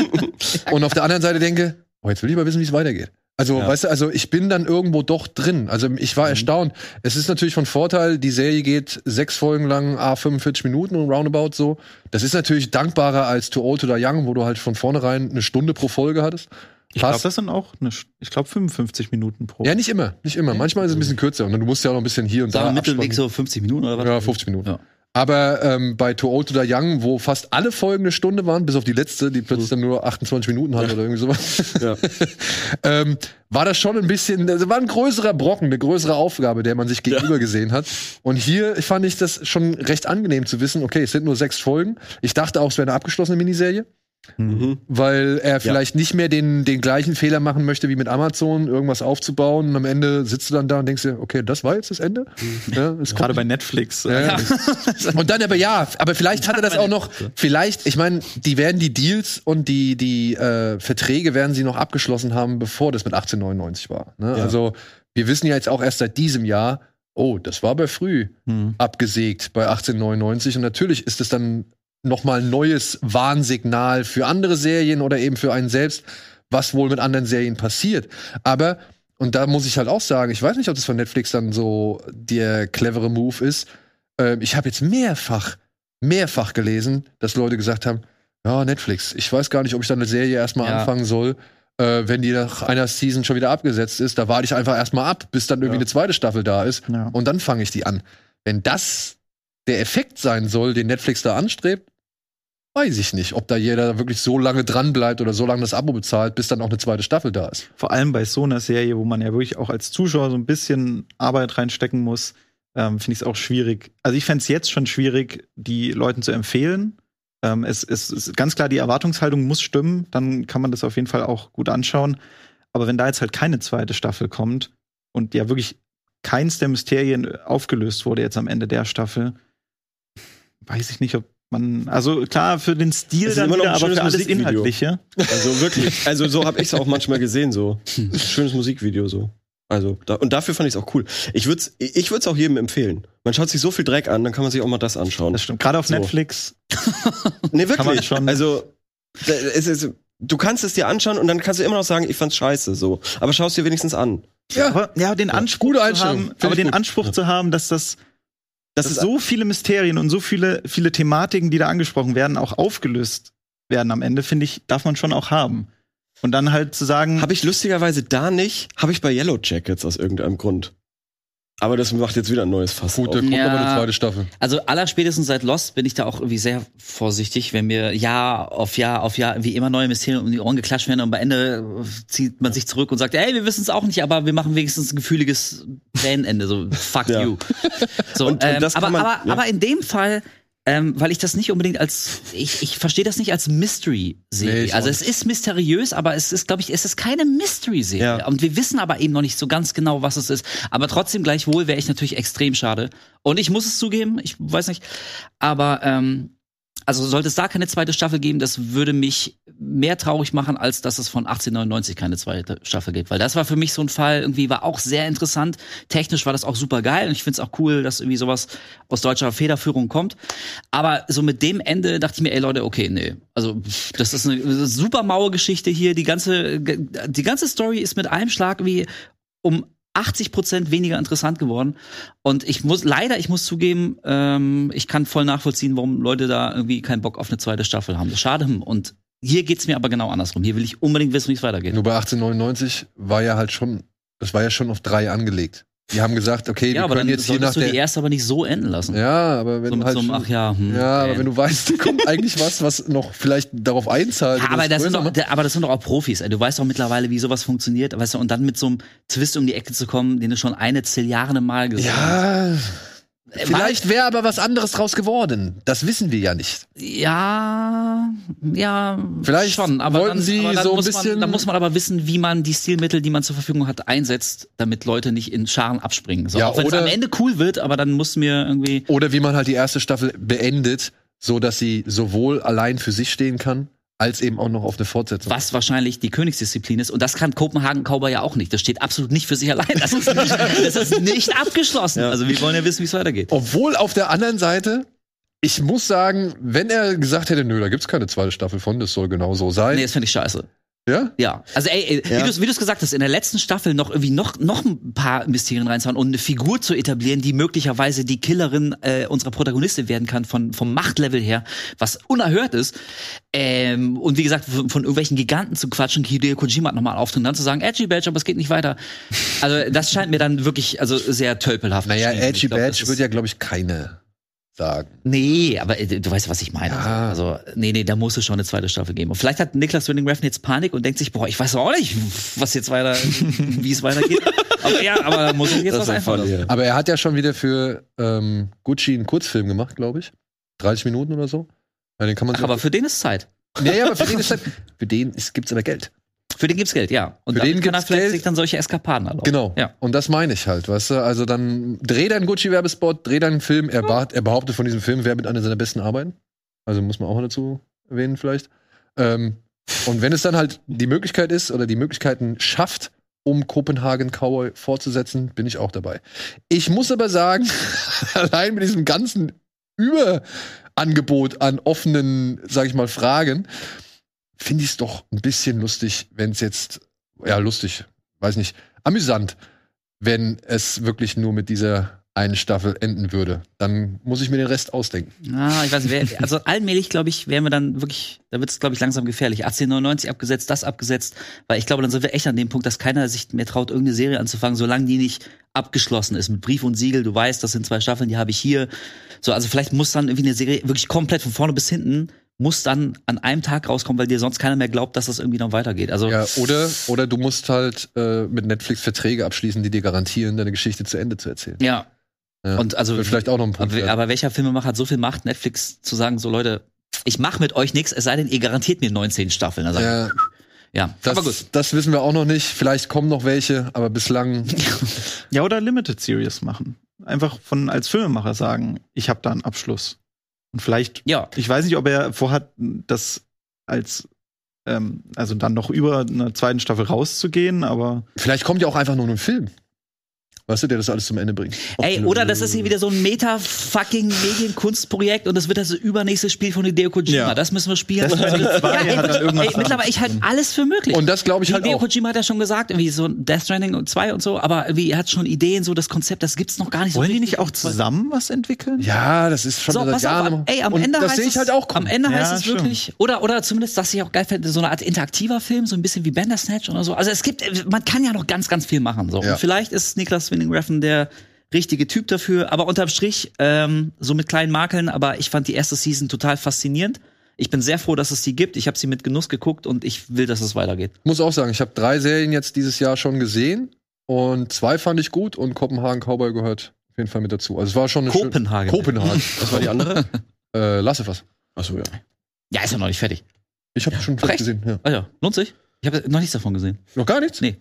(laughs) und auf der anderen Seite denke, oh, jetzt will ich mal wissen, wie es weitergeht. Also, Ja. weißt du, also ich bin dann irgendwo doch drin. Also ich war erstaunt. Es ist natürlich von Vorteil, die Serie geht sechs Folgen lang, a 45 Minuten und roundabout so. Das ist natürlich dankbarer als Too Old to Die Young, wo du halt von vornherein eine Stunde pro Folge hattest. Ich glaube, Passt. das sind auch, eine, ich glaube, 55 Minuten pro. Ja, nicht immer, nicht immer. Manchmal ist es ein bisschen kürzer und du musst ja auch noch ein bisschen hier und Sagen da Mittelweg abspannen. so 50 Minuten oder was? Ja, 50 Minuten. Ja. Aber ähm, bei Too Old to Die Young, wo fast alle Folgen eine Stunde waren, bis auf die letzte, die plötzlich dann nur 28 Minuten hatte oder irgendwie sowas, Ja. (laughs) ähm, war das schon ein bisschen, also war ein größerer Brocken, eine größere Aufgabe, der man sich gegenüber gesehen hat. Und hier fand ich das schon recht angenehm zu wissen, okay, es sind nur sechs Folgen. Ich dachte auch, es wäre eine abgeschlossene Miniserie. Mhm. weil er vielleicht nicht mehr den, den gleichen Fehler machen möchte wie mit Amazon, irgendwas aufzubauen und am Ende sitzt du dann da und denkst dir, okay, das war jetzt das Ende. Ja, es kommt Gerade bei Netflix. ja, ja. (laughs) Und dann aber ja, aber vielleicht hat er das auch noch, vielleicht, ich meine, die werden die Deals und die, die äh, Verträge werden sie noch abgeschlossen haben, bevor das mit 1899 war. Ne? Ja. Also wir wissen ja jetzt auch erst seit diesem Jahr, oh, das war aber früh Hm. abgesägt bei 1899 und natürlich ist es dann noch mal ein neues Warnsignal für andere Serien oder eben für einen selbst, was wohl mit anderen Serien passiert. Aber und da muss ich halt auch sagen, ich weiß nicht, ob das von Netflix dann so der clevere Move ist. Ähm, ich habe jetzt mehrfach, mehrfach gelesen, dass Leute gesagt haben, ja, Netflix, ich weiß gar nicht, ob ich dann eine Serie erstmal Ja. anfangen soll, äh, wenn die nach einer Season schon wieder abgesetzt ist. Da warte ich einfach erstmal ab, bis dann irgendwie Ja. eine zweite Staffel da ist. Ja. Und dann fange ich die an. Wenn das der Effekt sein soll, den Netflix da anstrebt, weiß ich nicht, ob da jeder wirklich so lange dran bleibt oder so lange das Abo bezahlt, bis dann auch eine zweite Staffel da ist. Vor allem bei so einer Serie, wo man ja wirklich auch als Zuschauer so ein bisschen Arbeit reinstecken muss, ähm, finde ich es auch schwierig. Also ich fände es jetzt schon schwierig, die Leuten zu empfehlen. Ähm, es, es ist ganz klar, die Erwartungshaltung muss stimmen, dann kann man das auf jeden Fall auch gut anschauen. Aber wenn da jetzt halt keine zweite Staffel kommt und ja wirklich keins der Mysterien aufgelöst wurde jetzt am Ende der Staffel, weiß ich nicht, ob man, also klar, für den Stil dann immer noch wieder, aber für alles Musikvideo. Inhaltliche. Also wirklich. (laughs) Also so habe ich es auch manchmal gesehen, so. Schönes Musikvideo so. Also, da, und dafür fand ich es auch cool. Ich würde es ich würd's auch jedem empfehlen. Man schaut sich so viel Dreck an, dann kann man sich auch mal das anschauen. Das stimmt. Gerade auf So. Netflix Nee, wirklich. schon- Also, es ist, du kannst es dir anschauen und dann kannst du immer noch sagen, ich fand's scheiße, so. Aber schau es dir wenigstens an. Ja. Aber, ja, den Anspruch zu haben, aber den gut. Anspruch zu haben, dass das Das dass ist so viele Mysterien und so viele viele Thematiken, die da angesprochen werden, auch aufgelöst werden am Ende, finde ich, darf man schon auch haben. Und dann halt zu sagen, Habe ich lustigerweise da nicht, habe ich bei Yellow Jackets aus irgendeinem Grund. Aber das macht jetzt wieder ein neues Fass Gut, da kommt Ja. aber eine zweite Staffel. Also allerspätestens seit Lost bin ich da auch irgendwie sehr vorsichtig, wenn mir Jahr auf Jahr auf Jahr wie immer neue Mysterien um die Ohren geklatscht werden und am Ende zieht man sich zurück und sagt, ey, wir wissen es auch nicht, aber wir machen wenigstens ein gefühliges Tränenende, so fuck Ja. you. (laughs) So, Und- und ähm, das kann aber, man- aber, ja. aber in dem Fall ähm, weil ich das nicht unbedingt als ich, ich verstehe das nicht als Mystery-Serie. Nee, ich also es ist mysteriös, aber es ist, glaube ich, es ist keine Mystery-Serie. Ja. Und wir wissen aber eben noch nicht so ganz genau, was es ist. Aber trotzdem gleichwohl wäre ich natürlich extrem schade. Und ich muss es zugeben, ich weiß nicht, aber ähm, also sollte es da keine zweite Staffel geben, das würde mich mehr traurig machen, als dass es von 1899 keine zweite Staffel gibt. Weil das war für mich so ein Fall, irgendwie war auch sehr interessant. Technisch war das auch super geil und ich finde es auch cool, dass irgendwie sowas aus deutscher Federführung kommt. Aber so mit dem Ende dachte ich mir, ey Leute, okay, nee. Also das ist eine super maue Geschichte hier. Die ganze, die ganze Story ist mit einem Schlag wie um 80 Prozent weniger interessant geworden. Und ich muss, leider, ich muss zugeben, ähm, ich kann voll nachvollziehen, warum Leute da irgendwie keinen Bock auf eine zweite Staffel haben. Schade. Und hier geht's mir aber genau andersrum. Hier will ich unbedingt wissen, wie es weitergeht. Nur bei 1899 war ja halt schon, das war ja schon auf drei angelegt. Die haben gesagt, okay, Ja, wir aber können dann jetzt hier nach du die der. erste aber nicht so enden lassen. Ja, aber wenn so du halt so einem, ach ja, hm, ja, aber wenn du weißt, da kommt eigentlich was, was noch vielleicht darauf einzahlt. Ja, aber das, sind doch, aber das sind doch auch Profis. Ey. Du weißt doch mittlerweile, wie sowas funktioniert. Weißt du, und dann mit so einem Twist um die Ecke zu kommen, den du schon eine Zilliarde Mal gesehen hast. Ja, Äh, vielleicht wäre aber was anderes draus geworden. Das wissen wir ja nicht. Ja, ja, Vielleicht schon. Aber wollten dann, sie aber so ein bisschen- Man, dann muss man aber wissen, wie man die Stilmittel, die man zur Verfügung hat, einsetzt, damit Leute nicht in Scharen abspringen. So, Ja, auch wenn es oder- am Ende cool wird, aber dann muss mir irgendwie. Oder wie man halt die erste Staffel beendet, so dass sie sowohl allein für sich stehen kann, als eben auch noch auf eine Fortsetzung. Was wahrscheinlich die Königsdisziplin ist. Und das kann Kopenhagen Cowboy ja auch nicht. Das steht absolut nicht für sich allein. Das ist nicht, das ist nicht (laughs) abgeschlossen. Also wir wollen ja wissen, wie es weitergeht. Obwohl auf der anderen Seite, ich muss sagen, wenn er gesagt hätte, nö, da gibt's keine zweite Staffel von, das soll genau so sein. Nee, das finde ich scheiße. Ja? Ja, also ey, ey Ja. wie du du's gesagt hast, in der letzten Staffel noch irgendwie noch noch ein paar Mysterien reinzuhauen und eine Figur zu etablieren, die möglicherweise die Killerin äh, unserer Protagonistin werden kann von vom Machtlevel her, was unerhört ist. Ähm, und wie gesagt, von, von irgendwelchen Giganten zu quatschen, Hideo Kojima hat nochmal auftreten, dann zu sagen, Edgy Badge, aber es geht nicht weiter. Also das scheint mir dann wirklich also sehr tölpelhaft. Naja, geschrieben. Edgy Ich glaub, das Badge wird ja, glaube ich, keine sagen. Nee, aber äh, du weißt, was ich meine. Ja. Also, nee, nee, da muss es schon eine zweite Staffel geben. Und vielleicht hat Niklas Winning Refn jetzt Panik und denkt sich, boah, ich weiß auch nicht, was jetzt weiter, (laughs) wie es weitergeht. Aber ja, aber da muss jetzt Das was einfallen ja. Aber er hat ja schon wieder für ähm, Gucci einen Kurzfilm gemacht, glaube ich. 30 Minuten oder so. Ja, den kann man Ach, so aber für den ist Zeit. nee, aber für den (laughs) ist halt, für den ist, gibt's aber Geld. Für den gibt's Geld, ja. Und Für den kann er vielleicht Geld. sich dann solche Eskapaden erlauben. Genau. Ja. Und das meine ich halt, weißt du? Also dann dreh deinen Gucci-Werbespot, dreh deinen Film. Er, er behauptet von diesem Film, wäre mit einer seiner besten Arbeiten. Also muss man auch mal dazu erwähnen, vielleicht. Ähm, und wenn es dann halt die Möglichkeit ist oder die Möglichkeiten schafft, um Kopenhagen Cowboy fortzusetzen, bin ich auch dabei. Ich muss aber sagen, (laughs) allein mit diesem ganzen Überangebot an offenen, sag ich mal, Fragen, finde ich es doch ein bisschen lustig, wenn es jetzt, ja, lustig, weiß nicht, amüsant, wenn es wirklich nur mit dieser einen Staffel enden würde. Dann muss ich mir den Rest ausdenken. Ah, ich weiß nicht, (laughs) also allmählich, glaube ich, wären wir dann wirklich, da wird es, glaube ich, langsam gefährlich. 1899 abgesetzt, das abgesetzt, weil ich glaube, dann sind wir echt an dem Punkt, dass keiner sich mehr traut, irgendeine Serie anzufangen, solange die nicht abgeschlossen ist mit Brief und Siegel. Du weißt, das sind zwei Staffeln, die habe ich hier. So, also vielleicht muss dann irgendwie eine Serie wirklich komplett von vorne bis hinten muss dann an einem Tag rauskommen, weil dir sonst keiner mehr glaubt, dass das irgendwie noch weitergeht. Also Ja, oder, oder du musst halt äh, mit Netflix Verträge abschließen, die dir garantieren, deine Geschichte zu Ende zu erzählen. ja, Ja. Und also- vielleicht auch noch ein Punkt. aber, aber welcher Filmemacher hat so viel Macht, Netflix zu sagen, so Leute, ich mache mit euch nichts, es sei denn, ihr garantiert mir 19 Staffeln. Also, ja, ja, das, aber gut. das wissen wir auch noch nicht. Vielleicht kommen noch welche, aber bislang. (laughs) Ja, oder Limited Series machen. Einfach von als Filmemacher sagen, ich habe da einen Abschluss. Und vielleicht, Ja, ich weiß nicht, ob er vorhat, das als ähm, also dann noch über einer zweiten Staffel rauszugehen, aber Vielleicht kommt ja auch einfach nur ein Film. Weißt du, der das alles zum Ende bringt. Ey, oder das ist hier wieder so ein meta-fucking Medienkunstprojekt und das wird das übernächste Spiel von Hideo Kojima. Ja. Das müssen wir spielen. Stranding 2 ja, ey, mittlerweile, ich halte alles für möglich. Und das glaube ich halt Hideo auch. Kojima hat ja schon gesagt, irgendwie so Death Stranding und 2 und so, aber er hat schon Ideen, so das Konzept, das gibt's noch gar nicht so wollen die richtig. nicht auch zusammen was entwickeln? Ja, das ist schon So, seit pass Jahren. ey, am Ende das heißt sehe ich es, halt auch Am kommen. Ende Ja, heißt es stimmt. wirklich, oder, oder zumindest, was ich auch geil fände, so eine Art interaktiver Film, so ein bisschen wie Bandersnatch oder so. Also es gibt, man kann ja noch ganz, ganz viel machen, so. Ja. Und vielleicht ist Niklas Winning Refn der richtige Typ dafür, aber unterm Strich, ähm, so mit kleinen Makeln, aber ich fand die erste Season total faszinierend. Ich bin sehr froh, dass es die gibt. Ich habe sie mit Genuss geguckt und ich will, dass es weitergeht. muss auch sagen, ich habe drei Serien jetzt dieses Jahr schon gesehen und zwei fand ich gut und Kopenhagen Cowboy gehört auf jeden Fall mit dazu. Also es war schon eine Kopenhagen. Kopenhagen. (laughs) Was war die andere? (laughs) äh, Lasse was. Achso, ja. Ja, ist ja noch nicht fertig. Ich habe schon Ach, fast echt? gesehen. Ja. Ah ja, lohnt sich. Ich habe noch nichts davon gesehen. Noch gar nichts? Nee.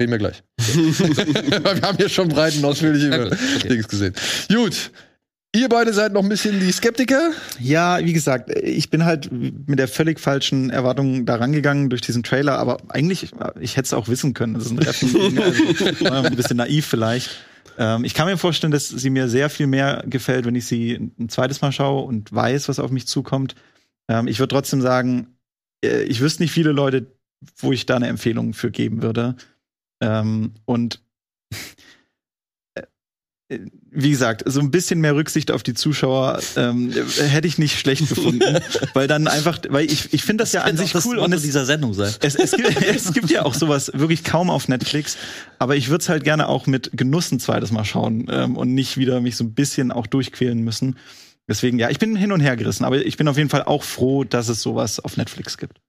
Reden wir gleich. (laughs) wir haben hier schon breit und ausführlich Na über gut, okay. Dings gesehen. Gut. Ihr beide seid noch ein bisschen die Skeptiker. Ja, wie gesagt, ich bin halt mit der völlig falschen Erwartung da rangegangen durch diesen Trailer, aber eigentlich, ich hätte es auch wissen können. Das ist ein Reffen, (laughs) also, ein bisschen naiv vielleicht. Ähm, ich kann mir vorstellen, dass sie mir sehr viel mehr gefällt, wenn ich sie ein zweites Mal schaue und weiß, was auf mich zukommt. Ähm, ich würde trotzdem sagen, äh, ich wüsste nicht viele Leute, wo ich da eine Empfehlung für geben würde. Ähm, und äh, wie gesagt, so ein bisschen mehr Rücksicht auf die Zuschauer ähm, hätte ich nicht schlecht gefunden, (laughs) weil dann einfach, weil ich, ich finde das, ja an sich das cool Motto und es, dieser Sendung sein. es, es, gibt, (laughs) es gibt ja auch sowas wirklich kaum auf Netflix, aber ich würde es halt gerne auch mit Genuss ein zweites Mal schauen ähm, und nicht wieder mich so ein bisschen auch durchquälen müssen. Deswegen, ja, ich bin hin und her gerissen, aber ich bin auf jeden Fall auch froh, dass es sowas auf Netflix gibt.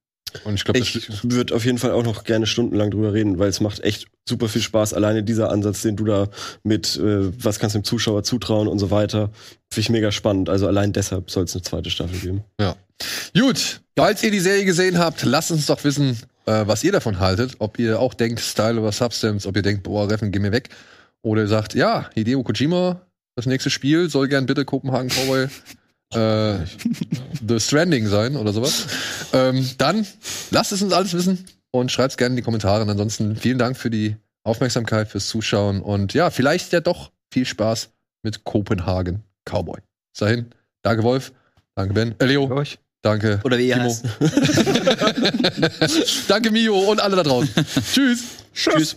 Und ich glaube, Ich würde auf jeden Fall auch noch gerne stundenlang drüber reden, weil es macht echt super viel Spaß. Alleine dieser Ansatz, den du da mit, äh, was kannst du dem Zuschauer zutrauen und so weiter, finde ich mega spannend. Also allein deshalb soll es eine zweite Staffel geben. Gut, falls ihr die Serie gesehen habt, lasst uns doch wissen, äh, was ihr davon haltet. Ob ihr auch denkt, Style over Substance, ob ihr denkt, boah, Reffen, geh mir weg. Oder ihr sagt, ja, Hideo Kojima, das nächste Spiel soll gern bitte Kopenhagen Cowboy äh, The Stranding sein oder sowas. Ähm, dann lasst es uns alles wissen und schreibt es gerne in die Kommentare. Und ansonsten vielen Dank für die Aufmerksamkeit, fürs Zuschauen und ja, vielleicht ja doch viel Spaß mit Kopenhagen Cowboy. Bis dahin, danke Wolf, danke Ben, äh, Leo, euch. danke Oder wie ihr Timo. heißt. (laughs) (laughs) danke Mio und alle da draußen. Tschüss. Tschüss.